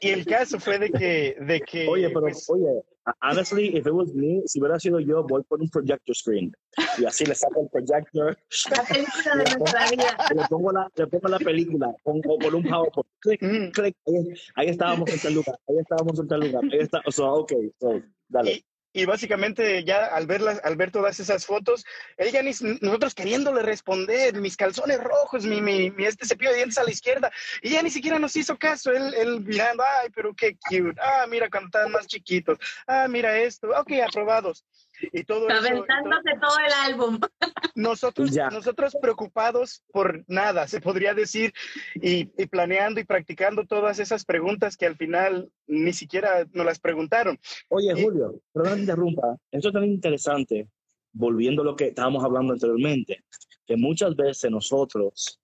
y el caso fue de que, de que Oye, pero, pues, oye, honestly, if it was me, si hubiera sido yo, voy por un projector screen. Y así le saco el projector, La película de nuestra vida. le pongo la, le pongo la película, pongo por un PowerPoint. Clic, Mm. clic. Ahí, ahí estábamos en tal lugar, ahí estábamos en tal lugar. Ahí está, o sea, ok, so, dale. Y básicamente ya al verlas, al ver todas esas fotos, ella ni nosotros queriéndole responder, mis calzones rojos, mi, mi, este cepillo de dientes a la izquierda, y ella ni siquiera nos hizo caso, él, él mirando, ay, pero qué cute, ah, mira cuando estaban más chiquitos, ah, mira esto, ok, aprobados. Y todo eso, y todo- Aventándose todo el álbum. nosotros, Ya. nosotros preocupados por nada, se podría decir, y, y planeando y practicando todas esas preguntas que al final ni siquiera nos las preguntaron. Oye, y- Julio, perdón que te interrumpa. Esto es tan interesante, volviendo a lo que estábamos hablando anteriormente, que muchas veces nosotros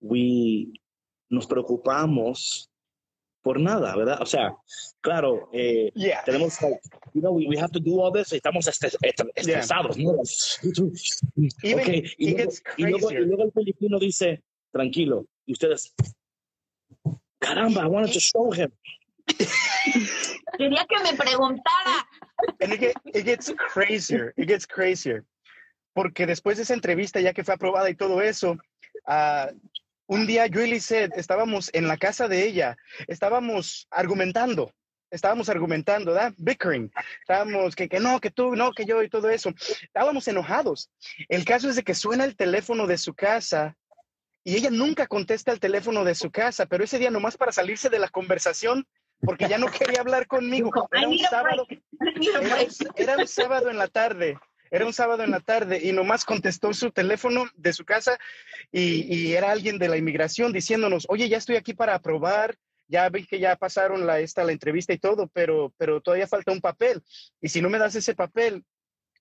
we, nos preocupamos por nada, ¿verdad? O sea, claro, eh, Yeah. tenemos, like, you know, we, we have to do all this, estamos estres- estres- estresados, ¿no? Even Ok, y, luego, y luego- y luego el filipino dice, tranquilo, y ustedes, caramba, I wanted to show him. Quería que me preguntara. And it, get- it gets crazier, it gets crazier. Porque después de esa entrevista, ya que fue aprobada y todo eso, ah, un día yo y Lisette estábamos en la casa de ella, estábamos argumentando, estábamos argumentando, ¿verdad? Bickering. Estábamos que, que no, que tú, no, que yo y todo eso. Estábamos enojados. El caso es de que suena el teléfono de su casa y ella nunca contesta el teléfono de su casa, pero ese día nomás para salirse de la conversación, porque ya no quería hablar conmigo. Era "I un sábado, era break". un, era un sábado en la tarde. Era un sábado en la tarde y nomás contestó su teléfono de su casa y, y era alguien de la inmigración diciéndonos, oye, ya estoy aquí para aprobar, ya vi que ya pasaron la, esta, la entrevista y todo, pero, pero todavía falta un papel. Y si no me das ese papel,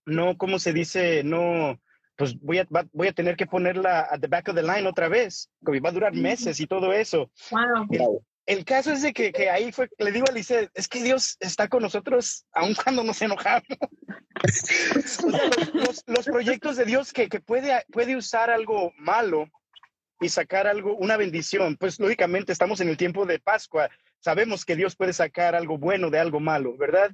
no, ¿cómo se dice? No, pues voy a, voy a tener que ponerla at the back of the line otra vez, va a durar meses y todo eso. Wow. El caso es de que, que ahí fue, le digo a Lice, es que Dios está con nosotros aun cuando nos enojamos. O sea, los, los- los proyectos de Dios que, que puede, puede usar algo malo y sacar algo, una bendición, pues lógicamente estamos en el tiempo de Pascua, sabemos que Dios puede sacar algo bueno de algo malo, ¿verdad?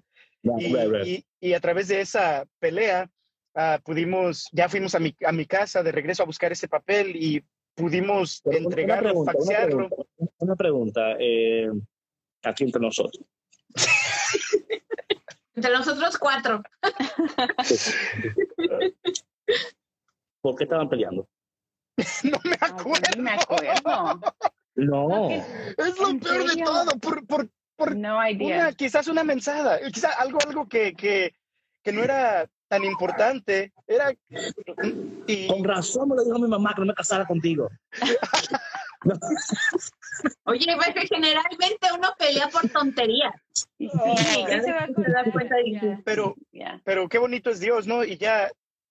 Y, a través de esa pelea ah, pudimos, ya fuimos a mi, a mi casa de regreso a buscar ese papel y pudimos entregarlo, faxearlo. Una pregunta, eh, aquí entre nosotros. Entre nosotros cuatro. ¿Por qué estaban peleando? No me Ay, acuerdo. ni me acuerdo. No. Es lo ¿En peor de todo. Por, por por No una, idea. quizás una mensada, quizás algo, algo que, que, que no era tan importante. Era. Y, Con razón me lo dijo mi mamá que no me casara contigo. Oye, pues que generalmente uno pelea por tonterías. Sí, ya se va a Se da cuenta de pero, pero qué bonito es Dios, ¿no? Y ya.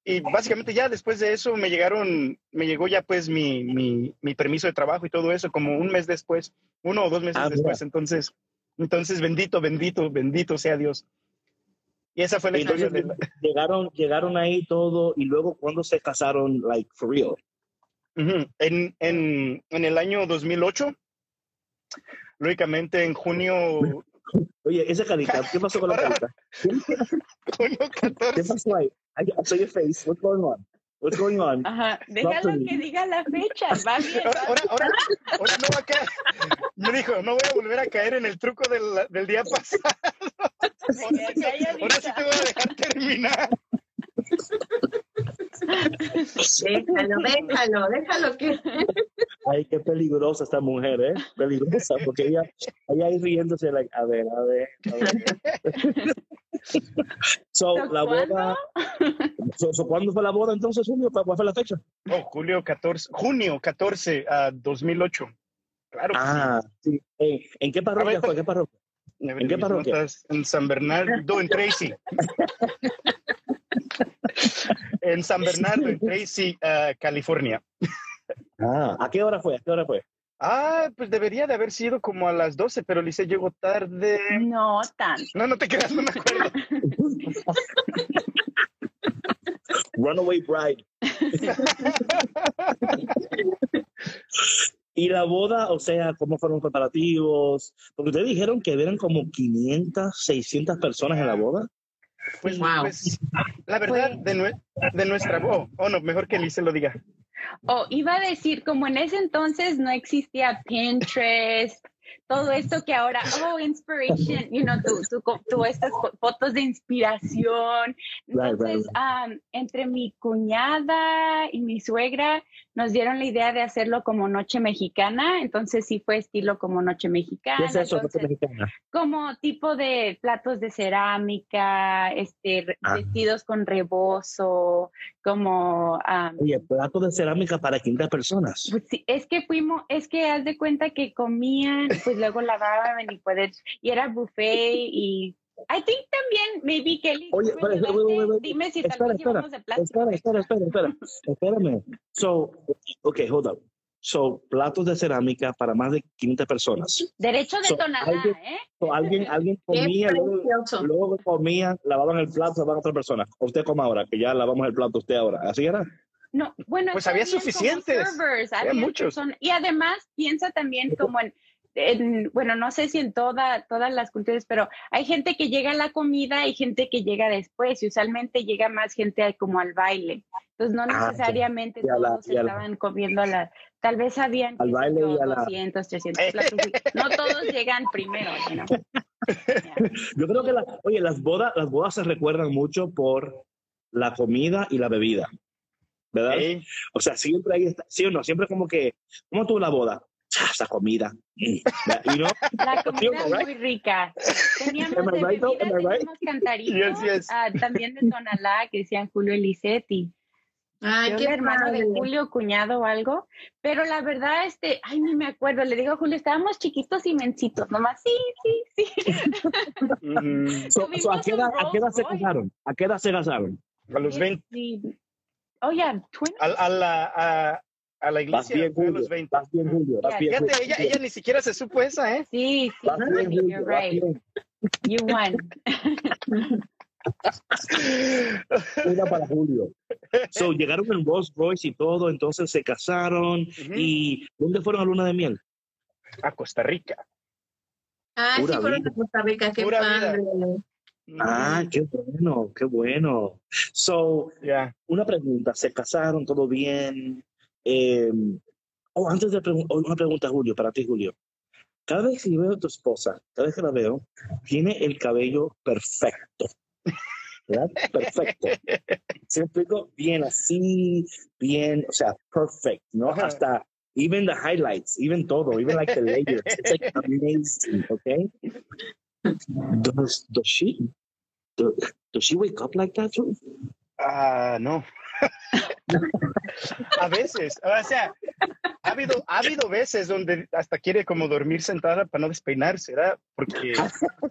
Y básicamente ya después de eso me llegaron, me llegó ya pues mi, mi, mi permiso de trabajo y todo eso, como un mes después, uno o dos meses Ah, mira. después. Entonces, entonces bendito, bendito, bendito sea Dios. Y esa fue la historia Entonces de la- llegaron, llegaron ahí todo y luego cuando se casaron, like for real. En, en, en el año 2008, lógicamente en junio, Oye, esa carita, ¿qué pasó con la carita? junio ¿Qué 14, pasó ahí? I, I saw your face. What's going on? What's going on? Ajá, déjalo que diga la fecha, va bien. ahora, ahora, ahora, ahora no va a caer. Me dijo, no voy a volver a caer en el truco del, del día pasado. Ahora sí te voy a dejar terminar. Déjalo, déjalo, déjalo que. Ay, qué peligrosa esta mujer, ¿eh? Peligrosa, porque ella, ella ahí riéndose, like, a ver, a ver, a ver. so, la boda, so, so, ¿cuándo fue la boda entonces, Julio? ¿Cuál fue la fecha? Oh, julio 14, junio 14 a 2008. Claro. que Ah, sí. ¿En qué parroquia ver, fue? ¿Qué parroquia? ¿en qué parroquia? En San Bernardo, en Tracy. en San Bernardo, en Tracy, ah, California. Ah, ¿a qué hora fue? ¿A qué hora fue? Ah, pues debería de haber sido como a las 12, pero Lice llegó tarde. No tanto. No, no te creas, no me acuerdo. Runaway Bride. y la boda, o sea, ¿cómo fueron los preparativos? Porque ustedes dijeron que eran como 500, 600 personas en la boda. Pues, Wow. pues, la verdad, de, nue- de nuestra voz. Oh, no, mejor que Lice lo diga. O iba a decir, como en ese entonces no existía Pinterest, todo esto que ahora, oh, inspiration, you know, tú, tú, tú estas fo- fotos de inspiración. Entonces, am, entre mi cuñada y mi suegra nos dieron la idea de hacerlo como noche mexicana, entonces sí fue estilo como noche mexicana. ¿Qué es eso? entonces, noche mexicana? como tipo de platos de cerámica, este, Ah. vestidos con rebozo, como am, Oye, plato de cerámica para 500 personas. pues sí, es que fuimos, es que haz de cuenta que comían, pues luego lavaban y poder, y era buffet y I think también, maybe Kelly, Oye, ¿tú me espera, espera, espera, espera, dime si tal espera, vez espera, llevamos de plato. Espera, espera, espera, espera. Espérame. So, okay, hold up. So, platos de cerámica para más de 500 personas. Derecho de So, tonalá, alguien- ¿eh? So, alguien, alguien comía, luego, luego comía, lavaban el plato, lavaban a otra persona. Usted come ahora, que ya lavamos el plato usted ahora. ¿Así era? No, bueno, Pues había suficientes. servers, Había muchos. personas- y además piensa también como en, en- bueno, no sé si en toda, todas las culturas, pero hay gente que llega a la comida y gente que llega después, y usualmente llega más gente como al baile. Entonces no Ah, necesariamente la- todos la- estaban comiendo a la, tal vez habían Al baile yo, y a la- 200, 300 platos. No todos llegan primero, you know. Yeah. Yo creo que, la, oye, las bodas, las bodas se recuerdan mucho por la comida y la bebida. ¿Verdad? O sea, siempre ahí está, sí o no, siempre como que, ¿cómo tuvo la boda? Ah, Esa comida. Mm. Y no, La comida es right? muy rica. Teníamos de right, teníamos cantaritos, Yes, yes. ah, también de Tonalá, que decían Julio Elisetti. Ay, Creo qué hermano de. Julio, cuñado o algo. Pero la verdad, este, ay, ni me acuerdo. Le digo a Julio, estábamos chiquitos y mencitos, nomás, sí, sí, sí. ujú, So- so, ¿a, qué edad, ¿A qué edad se casaron? ¿A qué edad se casaron? a los 20. Sí. Oh, yeah, 20. A, a la, a, a la iglesia bien, a los 20. Vas bien, Julio. Vas Ya, bien, Fíjate, Julio. ella, ella ni siquiera se supo esa, ¿eh? Sí, sí, Vas bien, honey, Julio, you're right. bien. You won. Una para Julio. So, llegaron en Rolls Royce y todo, entonces se casaron. Ujú. ¿Y dónde fueron a luna de miel? A Costa Rica. Sí, Pura fueron vida. a Costa Rica, qué Pura vida. padre. Ah, qué bueno, qué bueno. So, Ya. una pregunta, ¿se casaron todo bien? Eh, oh, antes de preguntar, una pregunta, Julio, para ti, Julio. Cada vez que veo a tu esposa, cada vez que la veo, tiene el cabello perfecto. ¿Verdad? Perfecto. ¿Se explico? Bien así, bien, o sea, perfect, ¿no? Ajá. Hasta, even the highlights, even todo, even like the layers. It's like amazing, okay? Does, does she, does, does she wake up like that too? Ah, no. a veces, o sea, ha habido, ha habido veces donde hasta quiere como dormir sentada para no despeinarse, ¿verdad? Porque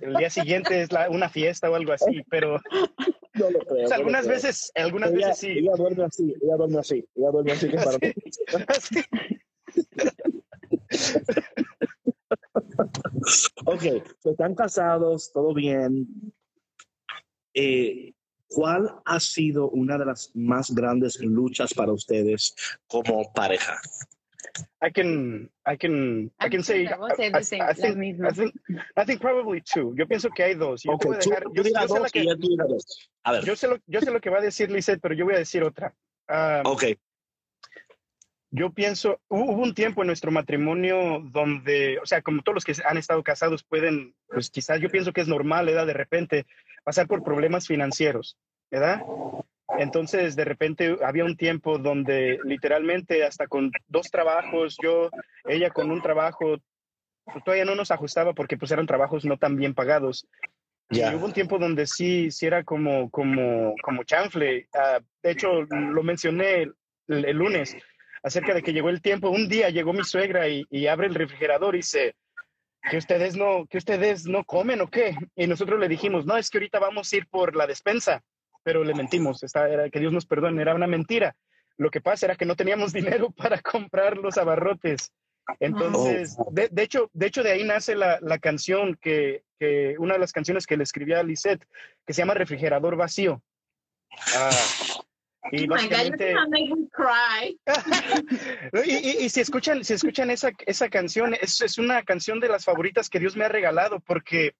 el día siguiente es la- una fiesta o algo así, pero No lo creo. o sea, no lo algunas creo. veces, algunas ella, veces sí. ella duerme así, ella duerme así, ella duerme así. que para Sí. ok, so están casados, todo bien. Eh, ¿Cuál ha sido una de las más grandes luchas para ustedes como pareja? I can, I can, I can say, I, I la think, misma. I think, I think probably two. Yo pienso que hay dos. Yo, te Ok, voy a tú, dejar- tú yo- sé dos que- tú dos. A ver, yo sé lo, yo sé lo que va a decir Lizeth, pero yo voy a decir otra. Ah, ok. Yo pienso, hubo un tiempo en nuestro matrimonio donde, o sea, como todos los que han estado casados pueden, pues quizás yo pienso que es normal, ¿verdad? De repente pasar por problemas financieros, ¿verdad? Entonces, de repente había un tiempo donde literalmente hasta con dos trabajos, yo, ella con un trabajo, pues, todavía no nos ajustaba porque pues eran trabajos no tan bien pagados. Ya. Y hubo un tiempo donde sí, sí era como, como, como chanfle. Ah, de hecho, lo mencioné el, el lunes acerca de que llegó el tiempo. Un día llegó mi suegra y, y abre el refrigerador y dice que ustedes no, que ustedes no comen o qué. Y nosotros le dijimos, no, es que ahorita vamos a ir por la despensa, pero le mentimos. Esta era, que Dios nos perdone, era una mentira. Lo que pasa era que no teníamos dinero para comprar los abarrotes. Entonces, Oh. de, de hecho, de hecho, de ahí nace la, la canción que, que, una de las canciones que le escribí a Lisette, que se llama Refrigerador Vacío. Ah, y Oh God, básicamente, me cry. y, y- y si escuchan, si escuchan esa, esa canción, es, es una canción de las favoritas que Dios me ha regalado, porque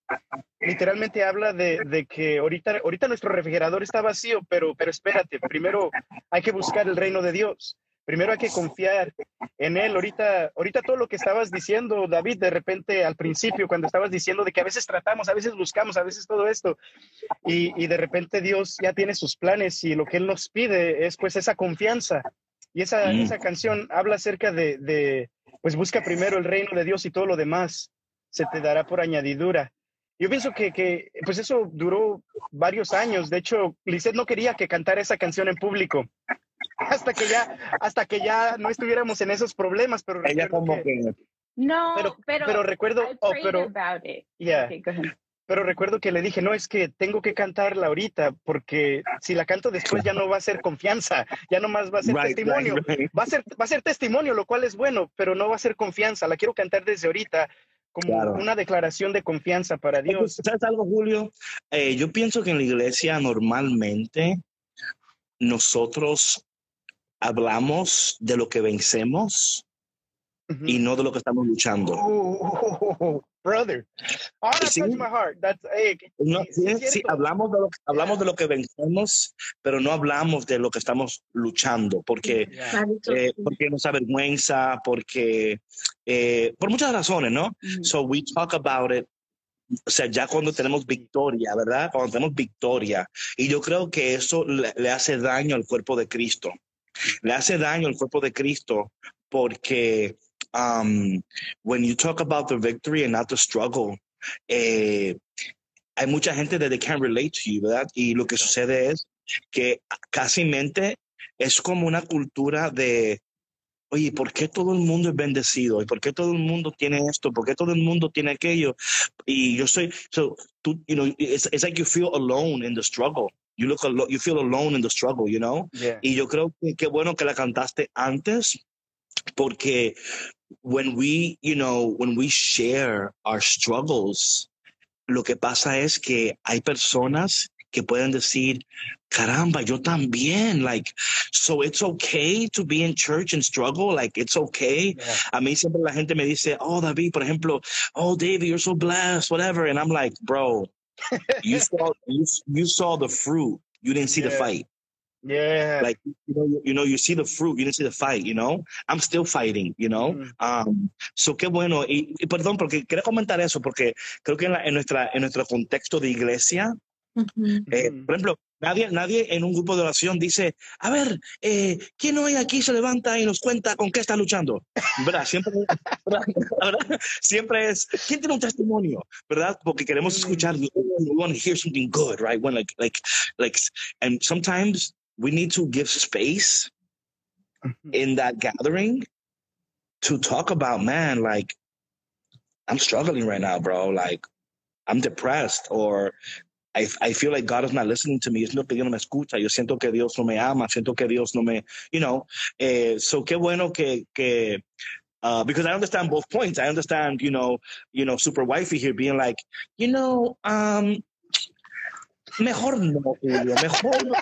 literalmente habla de, de que ahorita, ahorita nuestro refrigerador está vacío, pero, pero espérate, primero hay que buscar el reino de Dios. Primero hay que confiar en Él. Ahorita, ahorita todo lo que estabas diciendo, David, de repente al principio, cuando estabas diciendo de que a veces tratamos, a veces buscamos, a veces todo esto, y, y de repente Dios ya tiene sus planes y lo que Él nos pide es pues esa confianza. Y esa, Mm. esa canción habla acerca de, de, pues busca primero el reino de Dios y todo lo demás se te dará por añadidura. Yo pienso que, que pues eso duró varios años. De hecho, Lisette no quería que cantara esa canción en público. Hasta que ya, hasta que ya no estuviéramos en esos problemas, pero Ella recuerdo como que- que, No, pero, pero, pero recuerdo, I oh, pero, yeah, Okay, pero recuerdo que le dije, no, es que tengo que cantarla ahorita, porque si la canto después ya no va a ser confianza, ya nomás va a ser right, testimonio. right, right. Va a ser, va a ser testimonio, lo cual es bueno, pero no va a ser confianza. La quiero cantar desde ahorita como Claro. una declaración de confianza para Dios. ¿Sabes algo, Julio? Eh, yo pienso que en la iglesia normalmente nosotros hablamos de lo que vencemos Ujú. y no de lo que estamos luchando. Oh, brother. Ah, that Sí. touched my heart. That's, No, sí, sí hablamos, de lo, hablamos de lo que vencemos, pero no hablamos de lo que estamos luchando, porque, Yeah. eh, porque nos avergüenza, porque, eh, por muchas razones, ¿no? Ujú. So we talk about it. O sea, ya cuando tenemos victoria, ¿verdad? Cuando tenemos victoria. Y yo creo que eso le, le hace daño al cuerpo de Cristo. Le hace daño al cuerpo de Cristo porque um, when you talk about the victory and not the struggle, eh, hay mucha gente that they can't relate to you, ¿verdad? Y lo que sucede es que casi mente es como una cultura de, oye, ¿por qué todo el mundo es bendecido? ¿Y por qué todo el mundo tiene esto? ¿Por qué todo el mundo tiene aquello? Y yo soy, so, tú, you know, it's, it's like you feel alone in the struggle. You look, alo- you feel alone in the struggle, you know? Yeah. Y yo creo que qué bueno que la cantaste antes, porque when we, you know, when we share our struggles, lo que pasa es que hay personas que pueden decir, caramba, yo también, like, so it's okay to be in church and struggle, like, it's okay. Yeah. A mí siempre la gente me dice, oh, David, por ejemplo, oh, David, you're so blessed, whatever. And I'm like, bro, you saw, you, you saw the fruit. You didn't see the fight. Yeah. Like, you know, you, know, you see the fruit, you didn't see the fight, you know? I'm still fighting, you know? Mhm. Um, so qué bueno. Y, y perdón, porque quería comentar eso, porque creo que en, la- en nuestra, en nuestro contexto de iglesia, eh, Ujú. por ejemplo, nadie, nadie en un grupo de oración dice, a ver, eh, ¿quién hoy aquí se levanta y nos cuenta con qué está luchando? ¿Verdad? Siempre, ¿verdad? ¿verdad? Siempre es, ¿quién tiene un testimonio? ¿Verdad? Porque queremos escuchar, we want to hear something good, right? When like, like, like, and sometimes we need to give space in that gathering to talk about, man, like, I'm struggling right now, bro. Like, I'm depressed or I, I feel like God is not listening to me. Yo siento que Dios no me escucha. Yo siento que Dios no me ama. Siento que Dios no me, you know. Eh, so qué bueno que, que uh, because I understand both points. I understand, you know, you know, super wifey here being like, you know, um, mejor no, Julio, mejor no.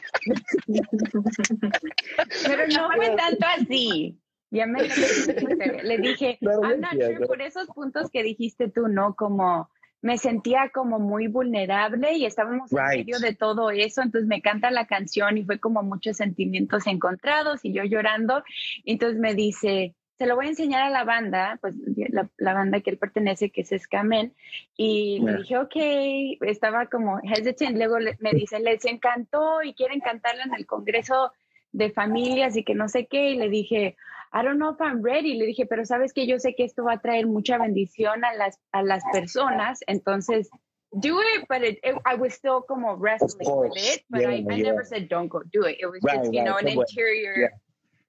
Pero no fue tanto así. Ya me le dije, I'm not sure por esos puntos que dijiste tú, ¿no? Como me sentía como muy vulnerable y estábamos en medio de todo eso, entonces me canta la canción y fue como muchos sentimientos encontrados y yo llorando, entonces me dice, se lo voy a enseñar a la banda, pues la, la banda que él pertenece, que es Escamen, y le Yeah. dije, ok, estaba como hesitant, luego le- me dice, les encantó y quieren cantarla en el Congreso de Familias y que no sé qué, y le dije, I don't know if I'm ready. Le dije, pero sabes que yo sé que esto va a traer mucha bendición a las, a las personas. Entonces, do it, but it, it- I was still como wrestling with it. But I, Yeah, I yeah. never said don't go do it. It was Right, just, you right, know, an interior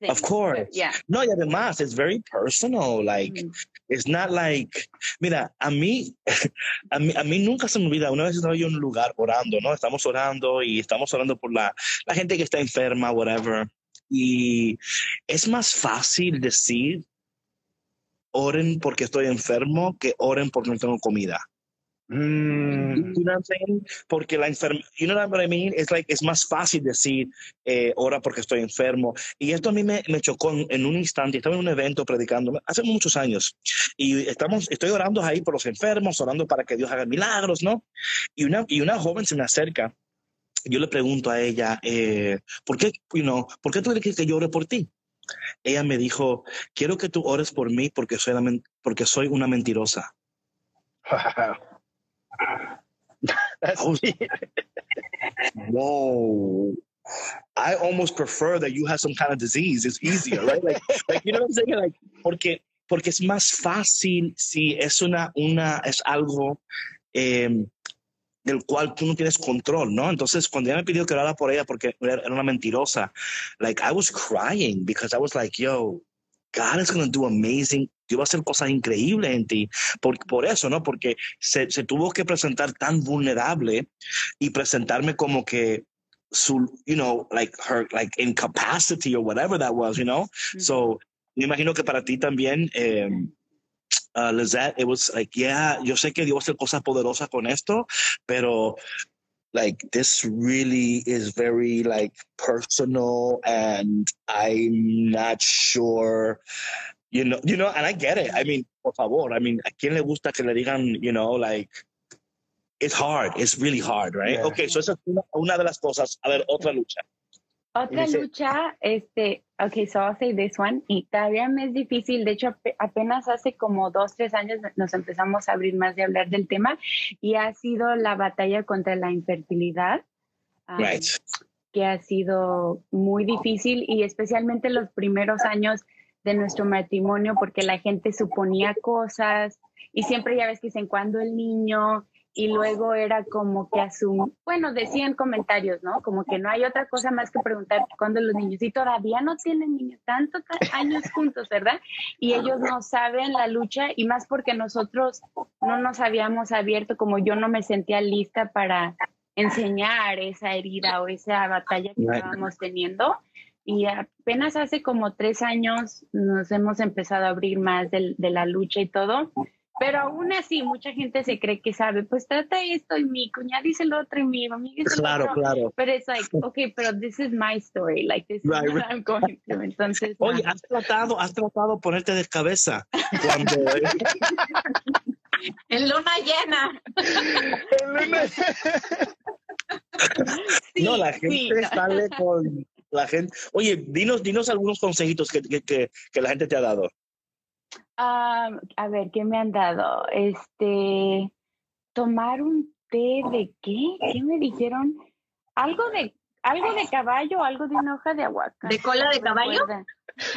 thing. Of course. But, yeah. No, y además, it's very personal. Like, Mm. it's not like, mira, a mí, a mí, a mí nunca se me olvida, una vez estaba yo en un lugar orando, ¿no? Estamos orando y estamos orando por la, la gente que está enferma, whatever. Y es más fácil decir, oren porque estoy enfermo, que oren porque no tengo comida. Mm, You know what I'm saying? Porque la enfermedad, you know what I mean? Es like, es más fácil decir, eh, ora porque estoy enfermo. Y esto a mí me, me chocó en, en un instante. Estaba en un evento predicando hace muchos años. Y estamos, estoy orando ahí por los enfermos, orando para que Dios haga milagros, ¿no? Y una, y una joven se me acerca. Yo le pregunto a ella, eh, ¿por qué, you know, ¿por qué tú quieres que yo ore por ti? Ella me dijo, quiero que tú ores por mí porque soy, la men- porque soy una mentirosa. deep. Whoa. I almost prefer that you have some kind of disease. It's easier, right? Like, like you know what I'm saying? Like, porque, porque es más fácil si es una, una, es algo eh, del cual tú no tienes control, ¿no? Entonces, cuando ella me pidió que orara por ella porque era una mentirosa, like, I was crying because I was like, yo, God is going to do amazing. Dios va a hacer cosas increíbles en ti. Por, por eso, ¿no? Porque se, se tuvo que presentar tan vulnerable y presentarme como que su, you know, like her, like incapacity or whatever that was, you know? So, me imagino que para ti también, eh, uh, Lizette, it was like, yeah, yo sé que Dios va a hacer cosas poderosas con esto, pero like this really is very like personal and I'm not sure, you know, you know, and I get it. I mean, por favor, I mean, ¿a quién le gusta que le digan, you know, like, it's hard, it's really hard, right? Yeah. Okay, so esa es una, una de las cosas. A ver, otra lucha. Otra dice- lucha, este, ok, so I'll say this one, y todavía me es difícil, de hecho ape- apenas hace como dos, tres años nos empezamos a abrir más de hablar del tema y ha sido la batalla contra la infertilidad. um, Right. que ha sido muy difícil y especialmente los primeros años de nuestro matrimonio porque la gente suponía cosas y siempre ya ves que dicen cuándo el niño y luego era como que asum bueno, decían comentarios, ¿no? Como que no hay otra cosa más que preguntar cuándo los niños y todavía no tienen niños tantos ta- años juntos, ¿verdad? Y ellos no saben la lucha y más porque nosotros no nos habíamos abierto como yo no me sentía lista para enseñar esa herida o esa batalla que estábamos teniendo. Y apenas hace como tres años nos hemos empezado a abrir más del- de, la lucha y todo. Pero aún así, mucha gente se cree que sabe, pues trata esto y mi cuñada dice lo otro y mi amiga dice Claro, lo otro. claro. Pero es like, okay, pero this is my story, like this Right, is what right. I'm going through. Entonces, Oye, no. has tratado, has tratado ponerte de cabeza cuando En luna llena. Sí, no la gente sí, sale con la gente. Oye, dinos, dinos algunos consejitos que, que, que, que la gente te ha dado. Ah, a ver, ¿qué me han dado? Este, tomar un té de qué? ¿Qué me dijeron? Algo de, algo de caballo, algo de una hoja de aguacate. ¿De cola de caballo? recuerda.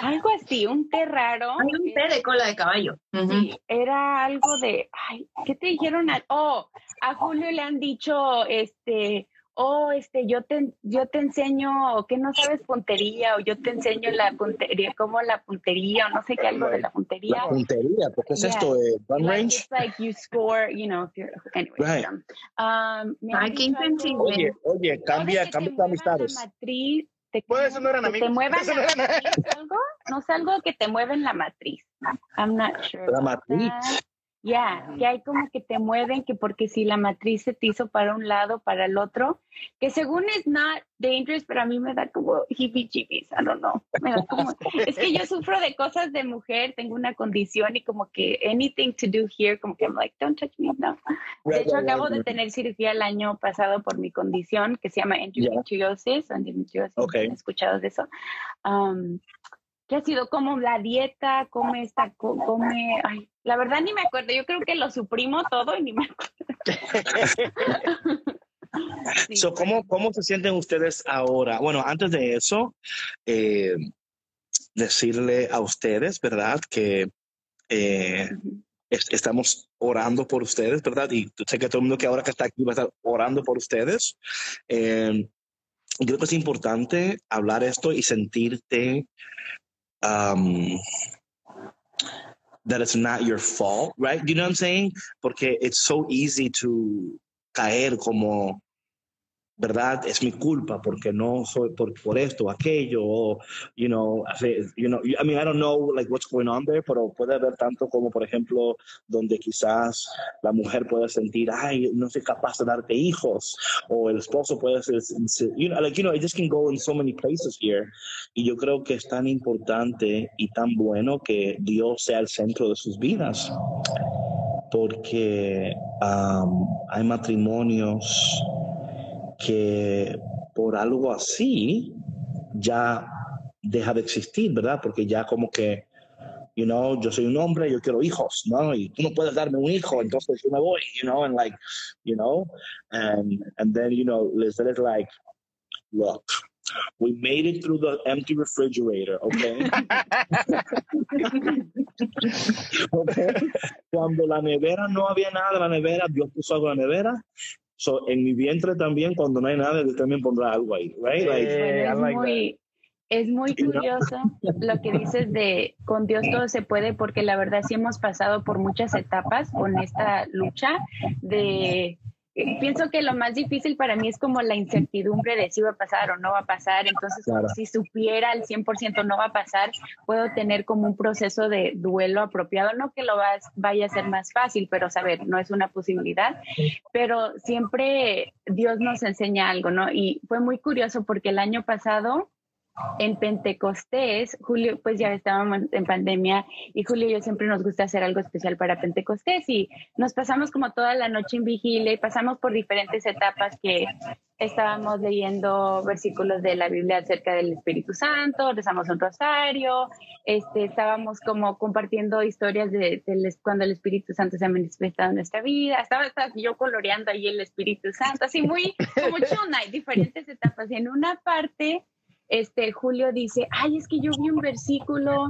Algo así, un té raro. Hay un té de cola de caballo. Sí, era algo de, ay, ¿qué te dijeron? A, oh, a Julio le han dicho, este, oh, este, yo te, yo te enseño que no sabes puntería o yo te enseño la puntería, como la puntería o no sé qué, algo de la puntería. La puntería, porque es Yeah. esto de gun Like, range. it's like you score, you know, if you're, anyway. Right. um, Ay, qué. Oye, oye, cambia, cambia tus amistades. La matriz, te, Bueno, eso no eran te amigos. muevan Eso la no eran- matriz, algo, no sé, algo que te mueven la matriz. I'm not sure. La matriz. that. Ya, que hay como que te mueven, que porque si la matriz se te hizo para un lado, para el otro, que según es not dangerous, pero a mí me da como heebie-jeebies, I don't know. Me da como, es que yo sufro de cosas de mujer, tengo una condición y como que anything to do here, como que I'm like, don't touch me, no. De hecho, acabo de tener cirugía el año pasado por mi condición que se llama endometriosis. ¿han escuchado de eso? Um, que ha sido como la dieta, come esta, co- come, ay, la verdad ni me acuerdo, yo creo que lo suprimo todo y ni me acuerdo. Sí. So, ¿cómo, ¿Cómo se sienten ustedes ahora? Bueno, antes de eso, eh, decirle a ustedes, ¿verdad? Que eh, es- estamos orando por ustedes, ¿verdad? Y sé que todo el mundo que ahora que está aquí va a estar orando por ustedes. Eh, y creo que es importante hablar esto y sentirte um, that it's not your fault, right? You know what I'm saying? Porque it's so easy to caer como ¿verdad? Es mi culpa porque no soy por, por esto aquello, o, you know, you know, I mean, I don't know, like, what's going on there, pero puede haber tanto como, por ejemplo, donde quizás la mujer puede sentir, ay, no soy capaz de darte hijos, o el esposo puede ser, you know, like, you know, it just can go in so many places here, y yo creo que es tan importante y tan bueno que Dios sea el centro de sus vidas, porque um, hay matrimonios que por algo así ya deja de existir, ¿verdad? Porque ya como que, you know, yo soy un hombre, yo quiero hijos, ¿no? Y tú no puedes darme un hijo, entonces yo me voy, you know, and like, you know, and, and then, you know, Liz is like, look, we made it through the empty refrigerator, okay? okay? Cuando la nevera no había nada la nevera, Dios puso algo en la nevera So, en mi vientre también, cuando no hay nada, Dios también pondrá algo ahí, right? es, muy, es muy curioso lo que dices de con Dios todo se puede, porque la verdad sí hemos pasado por muchas etapas con esta lucha de pienso que lo más difícil para mí es como la incertidumbre de si va a pasar o no va a pasar. Entonces, si supiera al 100% no va a pasar, puedo tener como un proceso de duelo apropiado. No que lo vaya a ser más fácil, pero saber, no es una posibilidad. Pero siempre Dios nos enseña algo, ¿no? Y fue muy curioso porque el año pasado en Pentecostés, Julio, pues ya estábamos en pandemia y Julio y yo siempre nos gusta hacer algo especial para Pentecostés y nos pasamos como toda la noche en vigilia y pasamos por diferentes etapas que estábamos leyendo versículos de la Biblia acerca del Espíritu Santo, rezamos un rosario, este, estábamos como compartiendo historias de, cuando el Espíritu Santo se ha manifestado en nuestra vida, estaba, estaba, yo coloreando ahí el Espíritu Santo, así muy como chona, hay diferentes etapas. Y en una parte este, Julio dice, ay, es que yo vi un versículo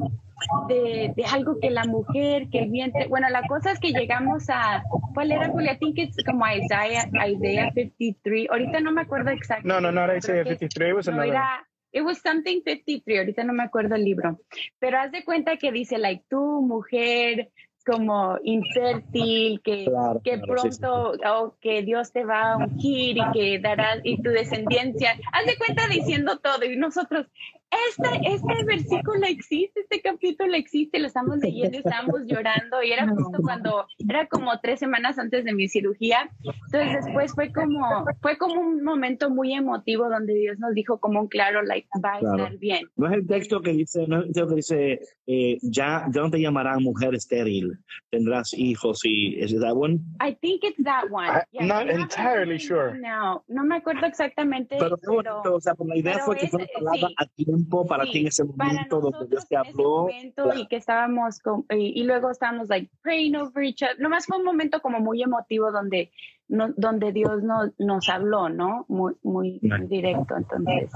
de, de, algo que la mujer, que el vientre, bueno, la cosa es que llegamos a, ¿cuál era Julio? I think it's como Isaiah, Isaiah 53, ahorita no me acuerdo exactamente. No, no, no era Isaiah 53, it was no, era, It was something 53, ahorita no me acuerdo el libro, pero haz de cuenta que dice, like, tú, mujer, como infértil, que, que pronto o que Dios te va a ungir y que darás y tu descendencia. Haz de cuenta diciendo todo y nosotros, este, este versículo existe, este capítulo existe, lo estamos leyendo, estamos llorando y era justo cuando, era como tres semanas antes de mi cirugía, entonces después fue como, fue como un momento muy emotivo donde Dios nos dijo como un claro, like, va a estar bien. No es el texto que dice, no es el texto que dice, eh, ya, ya no te llamarán mujer estéril, tendrás hijos y, ¿es that one? I think it's that one. I'm not entirely sure. No, no me acuerdo exactamente. Pero, pero, o sea, la idea fue que fue una palabra a tiempo para ti en ese momento donde Dios te habló. Y que estábamos, con, y, luego estábamos like praying over each other. Nomás fue un momento como muy emotivo donde, no, donde Dios no, nos habló, ¿no? Muy, muy, directo. Entonces,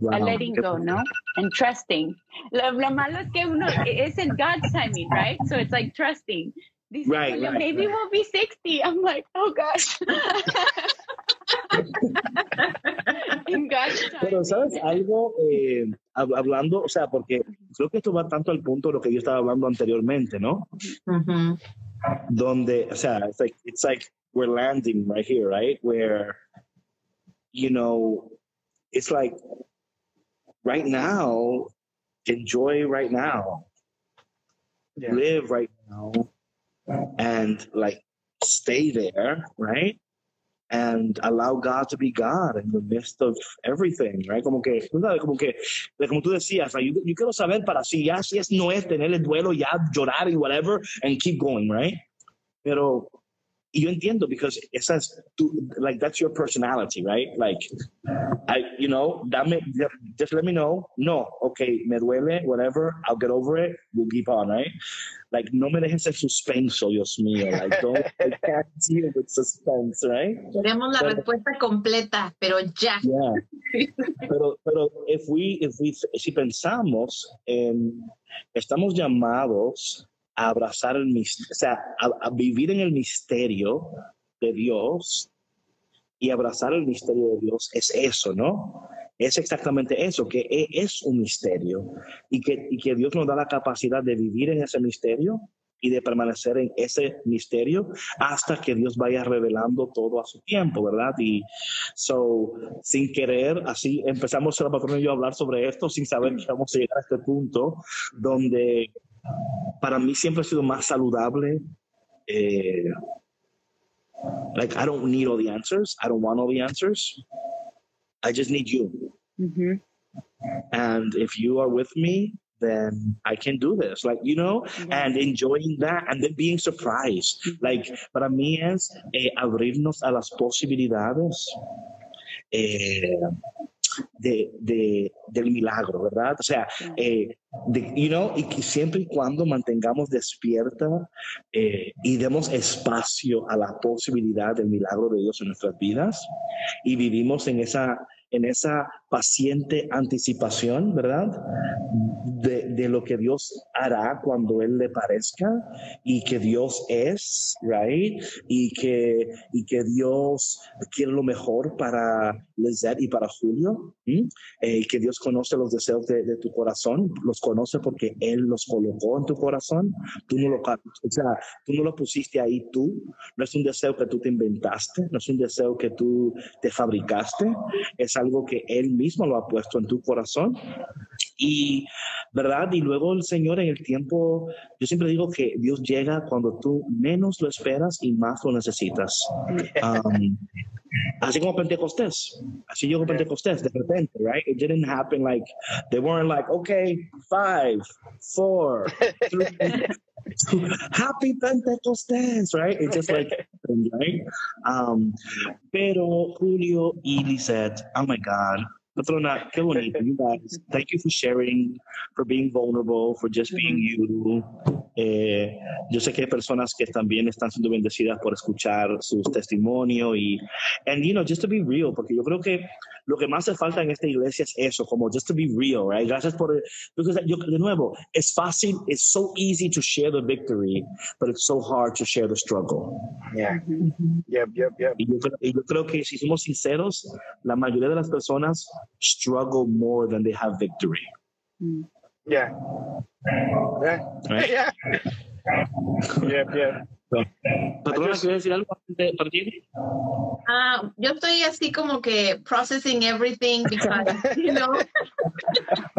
wow. letting go, ¿no? And trusting. Lo, lo, malo es que uno, es en God's timing, right? So it's like trusting. Dice, right, right, maybe right. we'll be 60. I'm like, oh gosh. Pero, ¿sabes algo? Eh, hablando, o sea, porque creo que esto va tanto al punto de lo que yo estaba hablando anteriormente, ¿no? Donde, o sea, it's like, it's like we're landing right here, right? Where, you know, it's like right now, enjoy right now, live right now, and like stay there, right? And allow God to be God in the midst of everything, right? Como que, sabes, como que, como tú decías, like, yo, yo, quiero saber para si ya, si es, no es tener el duelo, ya llorar y whatever, and keep going, right? Pero, yo entiendo, because esas, tú, like, that's your personality, right? Like, I, you know, dame, just let me know, no, okay, me duele, whatever, I'll get over it, we'll keep on, right? like no me dejes el suspenso, Dios mío. Like don't I can't deal with suspense, right? Queremos la pero, respuesta completa, pero ya. Yeah. Pero, pero if we, if we, si pensamos, en, estamos llamados abrazar el misterio, o sea, vivir en el misterio de Dios y abrazar el misterio de Dios es eso, ¿no? es exactamente eso, que e, es un misterio y que, y que Dios nos da la capacidad de vivir en ese misterio y de permanecer en ese misterio hasta que Dios vaya revelando todo a su tiempo, ¿verdad? Y so, sin querer, así empezamos a hablar sobre esto sin saber que vamos a llegar a este punto donde para mí siempre ha sido más saludable. Eh, like, I don't need all the answers. I don't want all the answers. I just need you. Ujú. And if you are with me, then I can do this. Like, you know, and enjoying that and then being surprised. Like, para mí es eh, abrirnos a las posibilidades eh, de, de- del milagro, ¿verdad? O sea, eh, de- you know, y que siempre y cuando mantengamos despierta eh, y demos espacio a la posibilidad del milagro de Dios en nuestras vidas y vivimos en esa en esa paciente anticipación, ¿verdad? De, de lo que Dios hará cuando Él le parezca y que Dios es, right? Y que, y que Dios quiere lo mejor para Lizette y para Julio, ¿m? Eh, que Dios conoce los deseos de, de tu corazón, los conoce porque Él los colocó en tu corazón, tú no lo, o sea, tú no lo pusiste ahí tú, no es un deseo que tú te inventaste, no es un deseo que tú te fabricaste, es algo que Él mismo lo ha puesto en tu corazón. Y, ¿verdad? Y luego el Señor en el tiempo, yo siempre digo que Dios llega cuando tú menos lo esperas y más lo necesitas. Um, así como Pentecostés, así llegó Pentecostés de repente, right? It didn't happen like, they weren't like, okay, five, four, three, happy Pentecostés, right? It's just like, right? Um, pero Julio y Lisette, oh my God, Patrona, qué bonito. You guys, thank you for sharing, for being vulnerable, for just being you. Eh, yo sé que hay personas que también están siendo bendecidas por escuchar sus testimonios y, and you know, just to be real, porque yo creo que lo que más hace falta en esta iglesia es eso, como just to be real, right? Gracias por, because yo, de nuevo, es fácil, it's so easy to share the victory, but it's so hard to share the struggle. Yeah. Yep, yep, yep. Y yo, y yo creo que si somos sinceros, la mayoría de las personas struggle more than they have victory. Yeah. Yeah. Right. Yeah. Yeah. yep. Patrona, just- decir algo antes de partir? Ah, yo estoy así como que processing everything because, you know,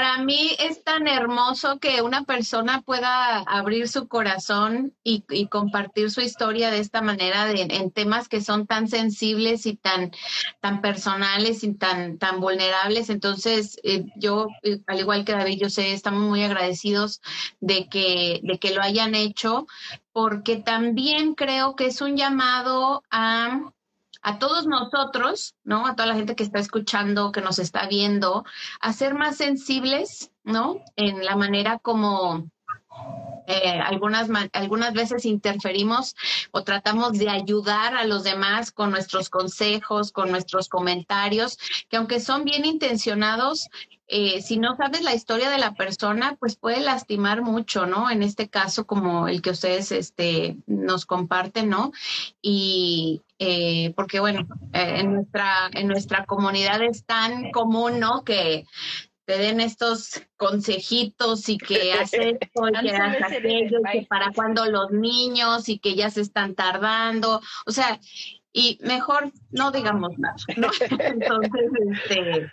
para mí es tan hermoso que una persona pueda abrir su corazón y, compartir su historia de esta manera de- en temas que son tan sensibles y tan, tan personales y tan, tan vulnerables. Entonces, eh, yo, eh, al igual que David, yo sé, estamos muy agradecidos de que, de que lo hayan hecho porque también creo que es un llamado a, a todos nosotros, ¿no? A toda la gente que está escuchando, que nos está viendo, a ser más sensibles, ¿no? En la manera como eh, algunas, algunas veces interferimos o tratamos de ayudar a los demás con nuestros consejos, con nuestros comentarios, que aunque son bien intencionados, eh, si no sabes la historia de la persona, pues puede lastimar mucho, ¿no? En este caso, como el que ustedes este, nos comparten, ¿no? Y eh, porque, bueno, eh, en, nuestra, en nuestra comunidad es tan común, ¿no? Que te den estos consejitos y que haces esto y que haces aquello, que para cuando los niños y que ya se están tardando, o sea, y mejor no digamos nada, ¿no? Entonces, este,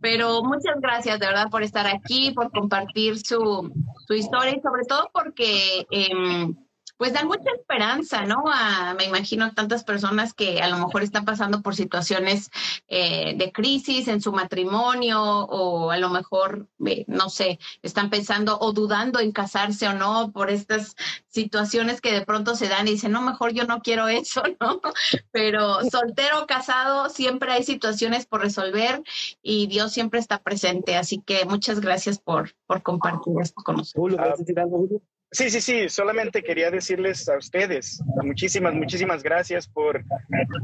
pero muchas gracias de verdad por estar aquí, por compartir su, su historia y sobre todo porque em, pues dan mucha esperanza, ¿no? A, me imagino tantas personas que a lo mejor están pasando por situaciones eh, de crisis en su matrimonio o a lo mejor, eh, no sé, están pensando o dudando en casarse o no por estas situaciones que de pronto se dan y dicen, no, mejor yo no quiero eso, ¿no? Pero soltero casado, siempre hay situaciones por resolver y Dios siempre está presente. Así que muchas gracias por, por compartir esto con nosotros. Sí, sí, sí, solamente quería decirles a ustedes muchísimas, muchísimas gracias por,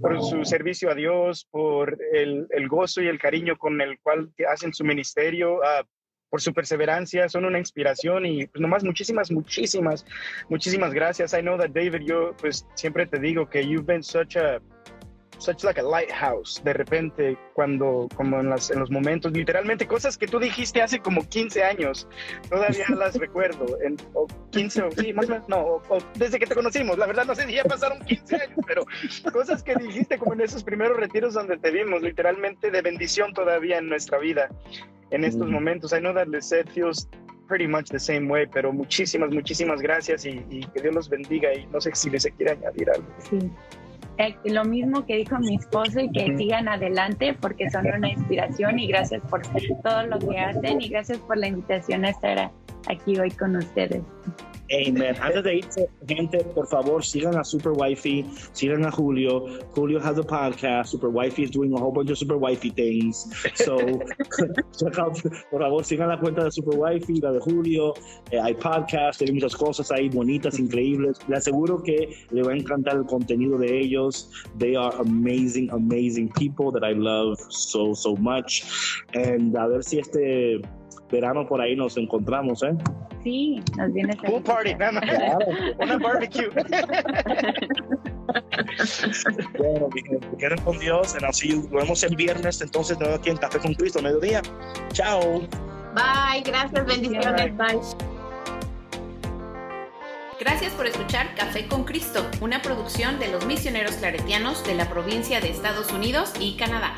por su servicio a Dios, por el, el gozo y el cariño con el cual hacen su ministerio, ah, por su perseverancia, son una inspiración y pues nomás muchísimas, muchísimas, muchísimas gracias. I know that David, yo pues siempre te digo que you've been such a such like a lighthouse. De repente, cuando, como en, las, en los momentos, literalmente cosas que tú dijiste hace como 15 años, todavía las recuerdo. En, o 15, o, sí, más o menos, no, o, desde que te conocimos. La verdad, no sé si ya pasaron 15 años, pero cosas que dijiste como en esos primeros retiros donde te vimos, literalmente de bendición todavía en nuestra vida en estos momentos. I know that Lisette feels pretty much the same way, pero muchísimas, muchísimas gracias y, y que Dios los bendiga y no sé si les quiere añadir algo. Sí. Eh, lo mismo que dijo mi esposo y que sigan adelante porque son una inspiración y gracias por todo lo que hacen y gracias por la invitación a estar aquí hoy con ustedes. Amen. Antes de irse, gente, por favor, sigan a Super Wifey, sigan a Julio. Julio has a podcast. Super Wifey is doing a whole bunch of Super Wifey things. So, check out, por favor, sigan la cuenta de Super Wifey, la de Julio. Eh, hay podcast, hay muchas cosas ahí bonitas, increíbles. Le aseguro que le va a encantar el contenido de ellos. They are amazing, amazing people that I love so, so much. And a ver si este verano por ahí nos encontramos, ¿eh? Sí, nos vienes Pool party, nada Una barbecue. bueno, que queden con Dios. And así nos vemos el viernes, entonces, de aquí en Café con Cristo, mediodía. Chao. Bye, gracias, bendiciones. Bye. Gracias por escuchar Café con Cristo, una producción de los misioneros claretianos de la provincia de Estados Unidos y Canadá.